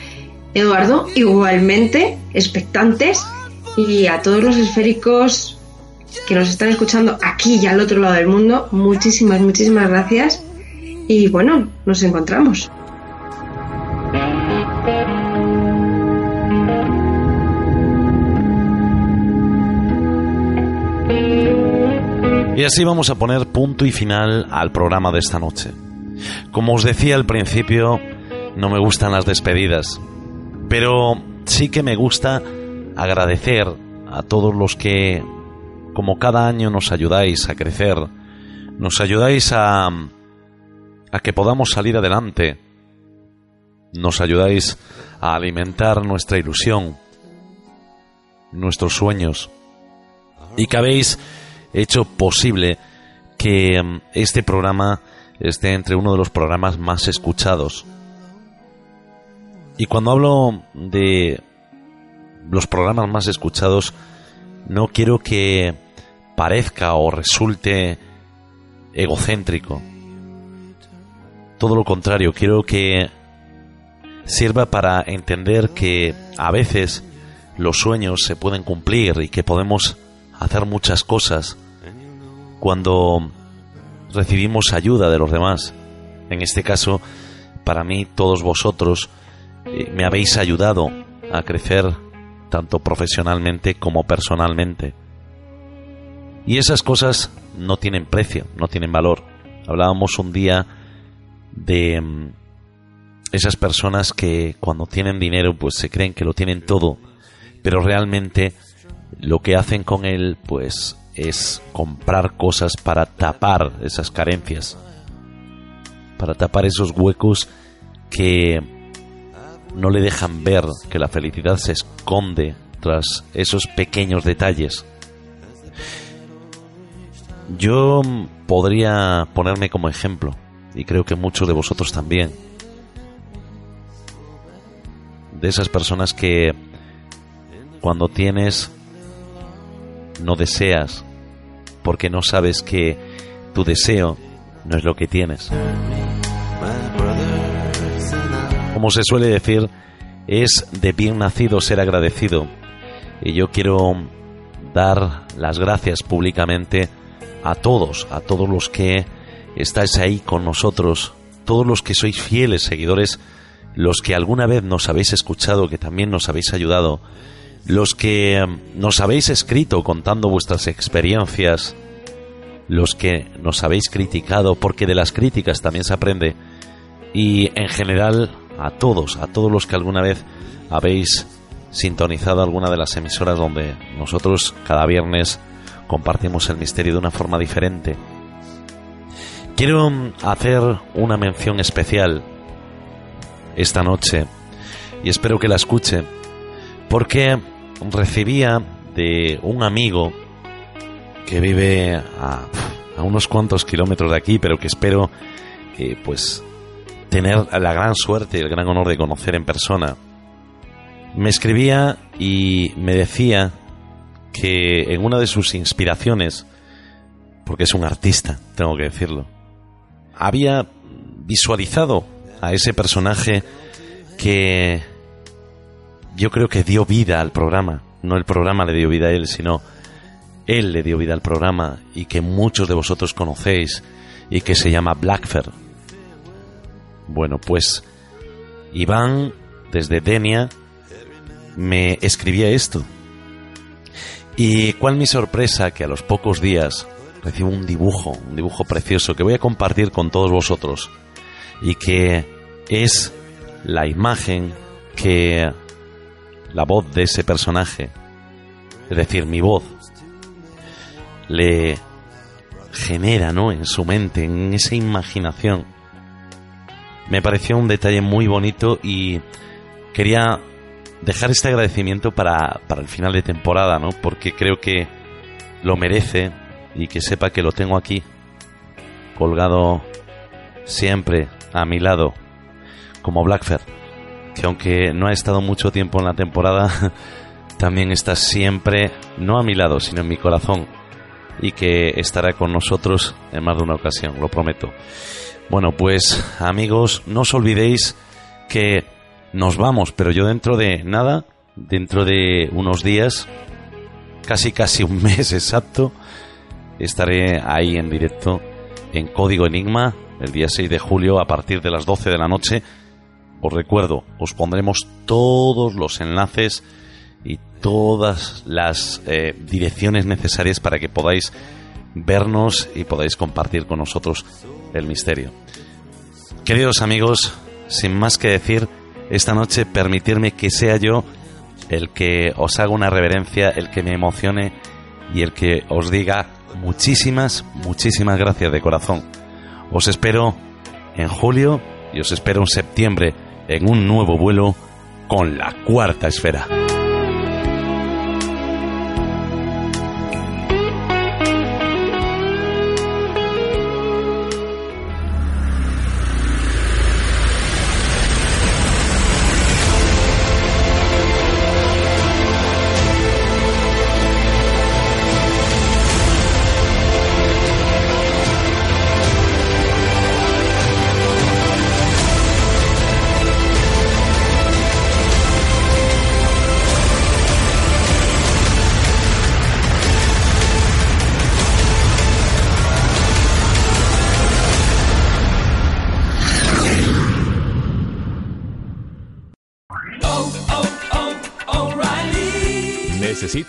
Eduardo, igualmente, expectantes. Y a todos los esféricos que nos están escuchando aquí y al otro lado del mundo, muchísimas, muchísimas gracias. Y bueno, nos encontramos. Y así vamos a poner punto y final al programa de esta noche. Como os decía al principio, no me gustan las despedidas, pero sí que me gusta agradecer a todos los que, como cada año, nos ayudáis a crecer, nos ayudáis a, que podamos salir adelante, nos ayudáis a alimentar nuestra ilusión, nuestros sueños, y que habéis hecho posible que mm, este programa esté entre uno de los programas más escuchados. Y cuando hablo de los programas más escuchados, no quiero que parezca o resulte egocéntrico. Todo lo contrario, quiero que sirva para entender que a veces los sueños se pueden cumplir y que podemos hacer muchas cosas cuando recibimos ayuda de los demás. En este caso, para mí, todos vosotros eh, me habéis ayudado a crecer tanto profesionalmente como personalmente. Y esas cosas no tienen precio, no tienen valor. Hablábamos un día de mm, esas personas que cuando tienen dinero pues se creen que lo tienen todo, pero realmente lo que hacen con él pues es comprar cosas para tapar esas carencias, para tapar esos huecos que no le dejan ver que la felicidad se esconde tras esos pequeños detalles. Yo podría ponerme como ejemplo, y creo que muchos de vosotros también, de esas personas que cuando tienes no deseas porque no sabes que tu deseo no es lo que tienes. Como se suele decir, es de bien nacido ser agradecido. Y yo quiero dar las gracias públicamente a todos, a todos los que estáis ahí con nosotros, todos los que sois fieles seguidores, los que alguna vez nos habéis escuchado, que también nos habéis ayudado, los que em, nos habéis escrito contando vuestras experiencias, los que nos habéis criticado, porque de las críticas también se aprende, y en general a todos, a todos los que alguna vez habéis sintonizado alguna de las emisoras donde nosotros cada viernes compartimos el misterio de una forma diferente. Quiero em, hacer una mención especial esta noche y espero que la escuche porque recibía de un amigo que vive a, unos cuantos kilómetros de aquí, pero que espero que pues tener la gran suerte y el gran honor de conocer en persona. Me escribía y me decía que en una de sus inspiraciones, porque es un artista, tengo que decirlo, había visualizado a ese personaje que yo creo que dio vida al programa. No el programa le dio vida a él, sino él le dio vida al programa y que muchos de vosotros conocéis y que se llama Blackfer. Bueno, pues Iván, desde Denia, me escribía esto. Y cuál mi sorpresa que a los pocos días recibo un dibujo, un dibujo precioso que voy a compartir con todos vosotros y que es la imagen que la voz de ese personaje, es decir, mi voz, le genera, ¿no? En su mente, en esa imaginación. Me pareció un detalle muy bonito y quería dejar este agradecimiento para, para el final de temporada, ¿no? Porque creo que lo merece y que sepa que lo tengo aquí, colgado siempre a mi lado, como Blackfer que aunque no ha estado mucho tiempo en la temporada, también está siempre, no a mi lado, sino en mi corazón, y que estará con nosotros en más de una ocasión, lo prometo. Bueno, pues amigos, no os olvidéis que nos vamos, pero yo dentro de nada, dentro de unos días, casi casi un mes exacto, estaré ahí en directo en Código Enigma el día 6 de julio a partir de las 12 de la noche os recuerdo, os pondremos todos los enlaces y todas las eh, direcciones necesarias para que podáis vernos y podáis compartir con nosotros el misterio. Queridos amigos, sin más que decir, esta noche permitirme que sea yo el que os haga una reverencia, el que me emocione y el que os diga muchísimas, muchísimas gracias de corazón. Os espero en julio y os espero en septiembre en un nuevo vuelo con la cuarta esfera.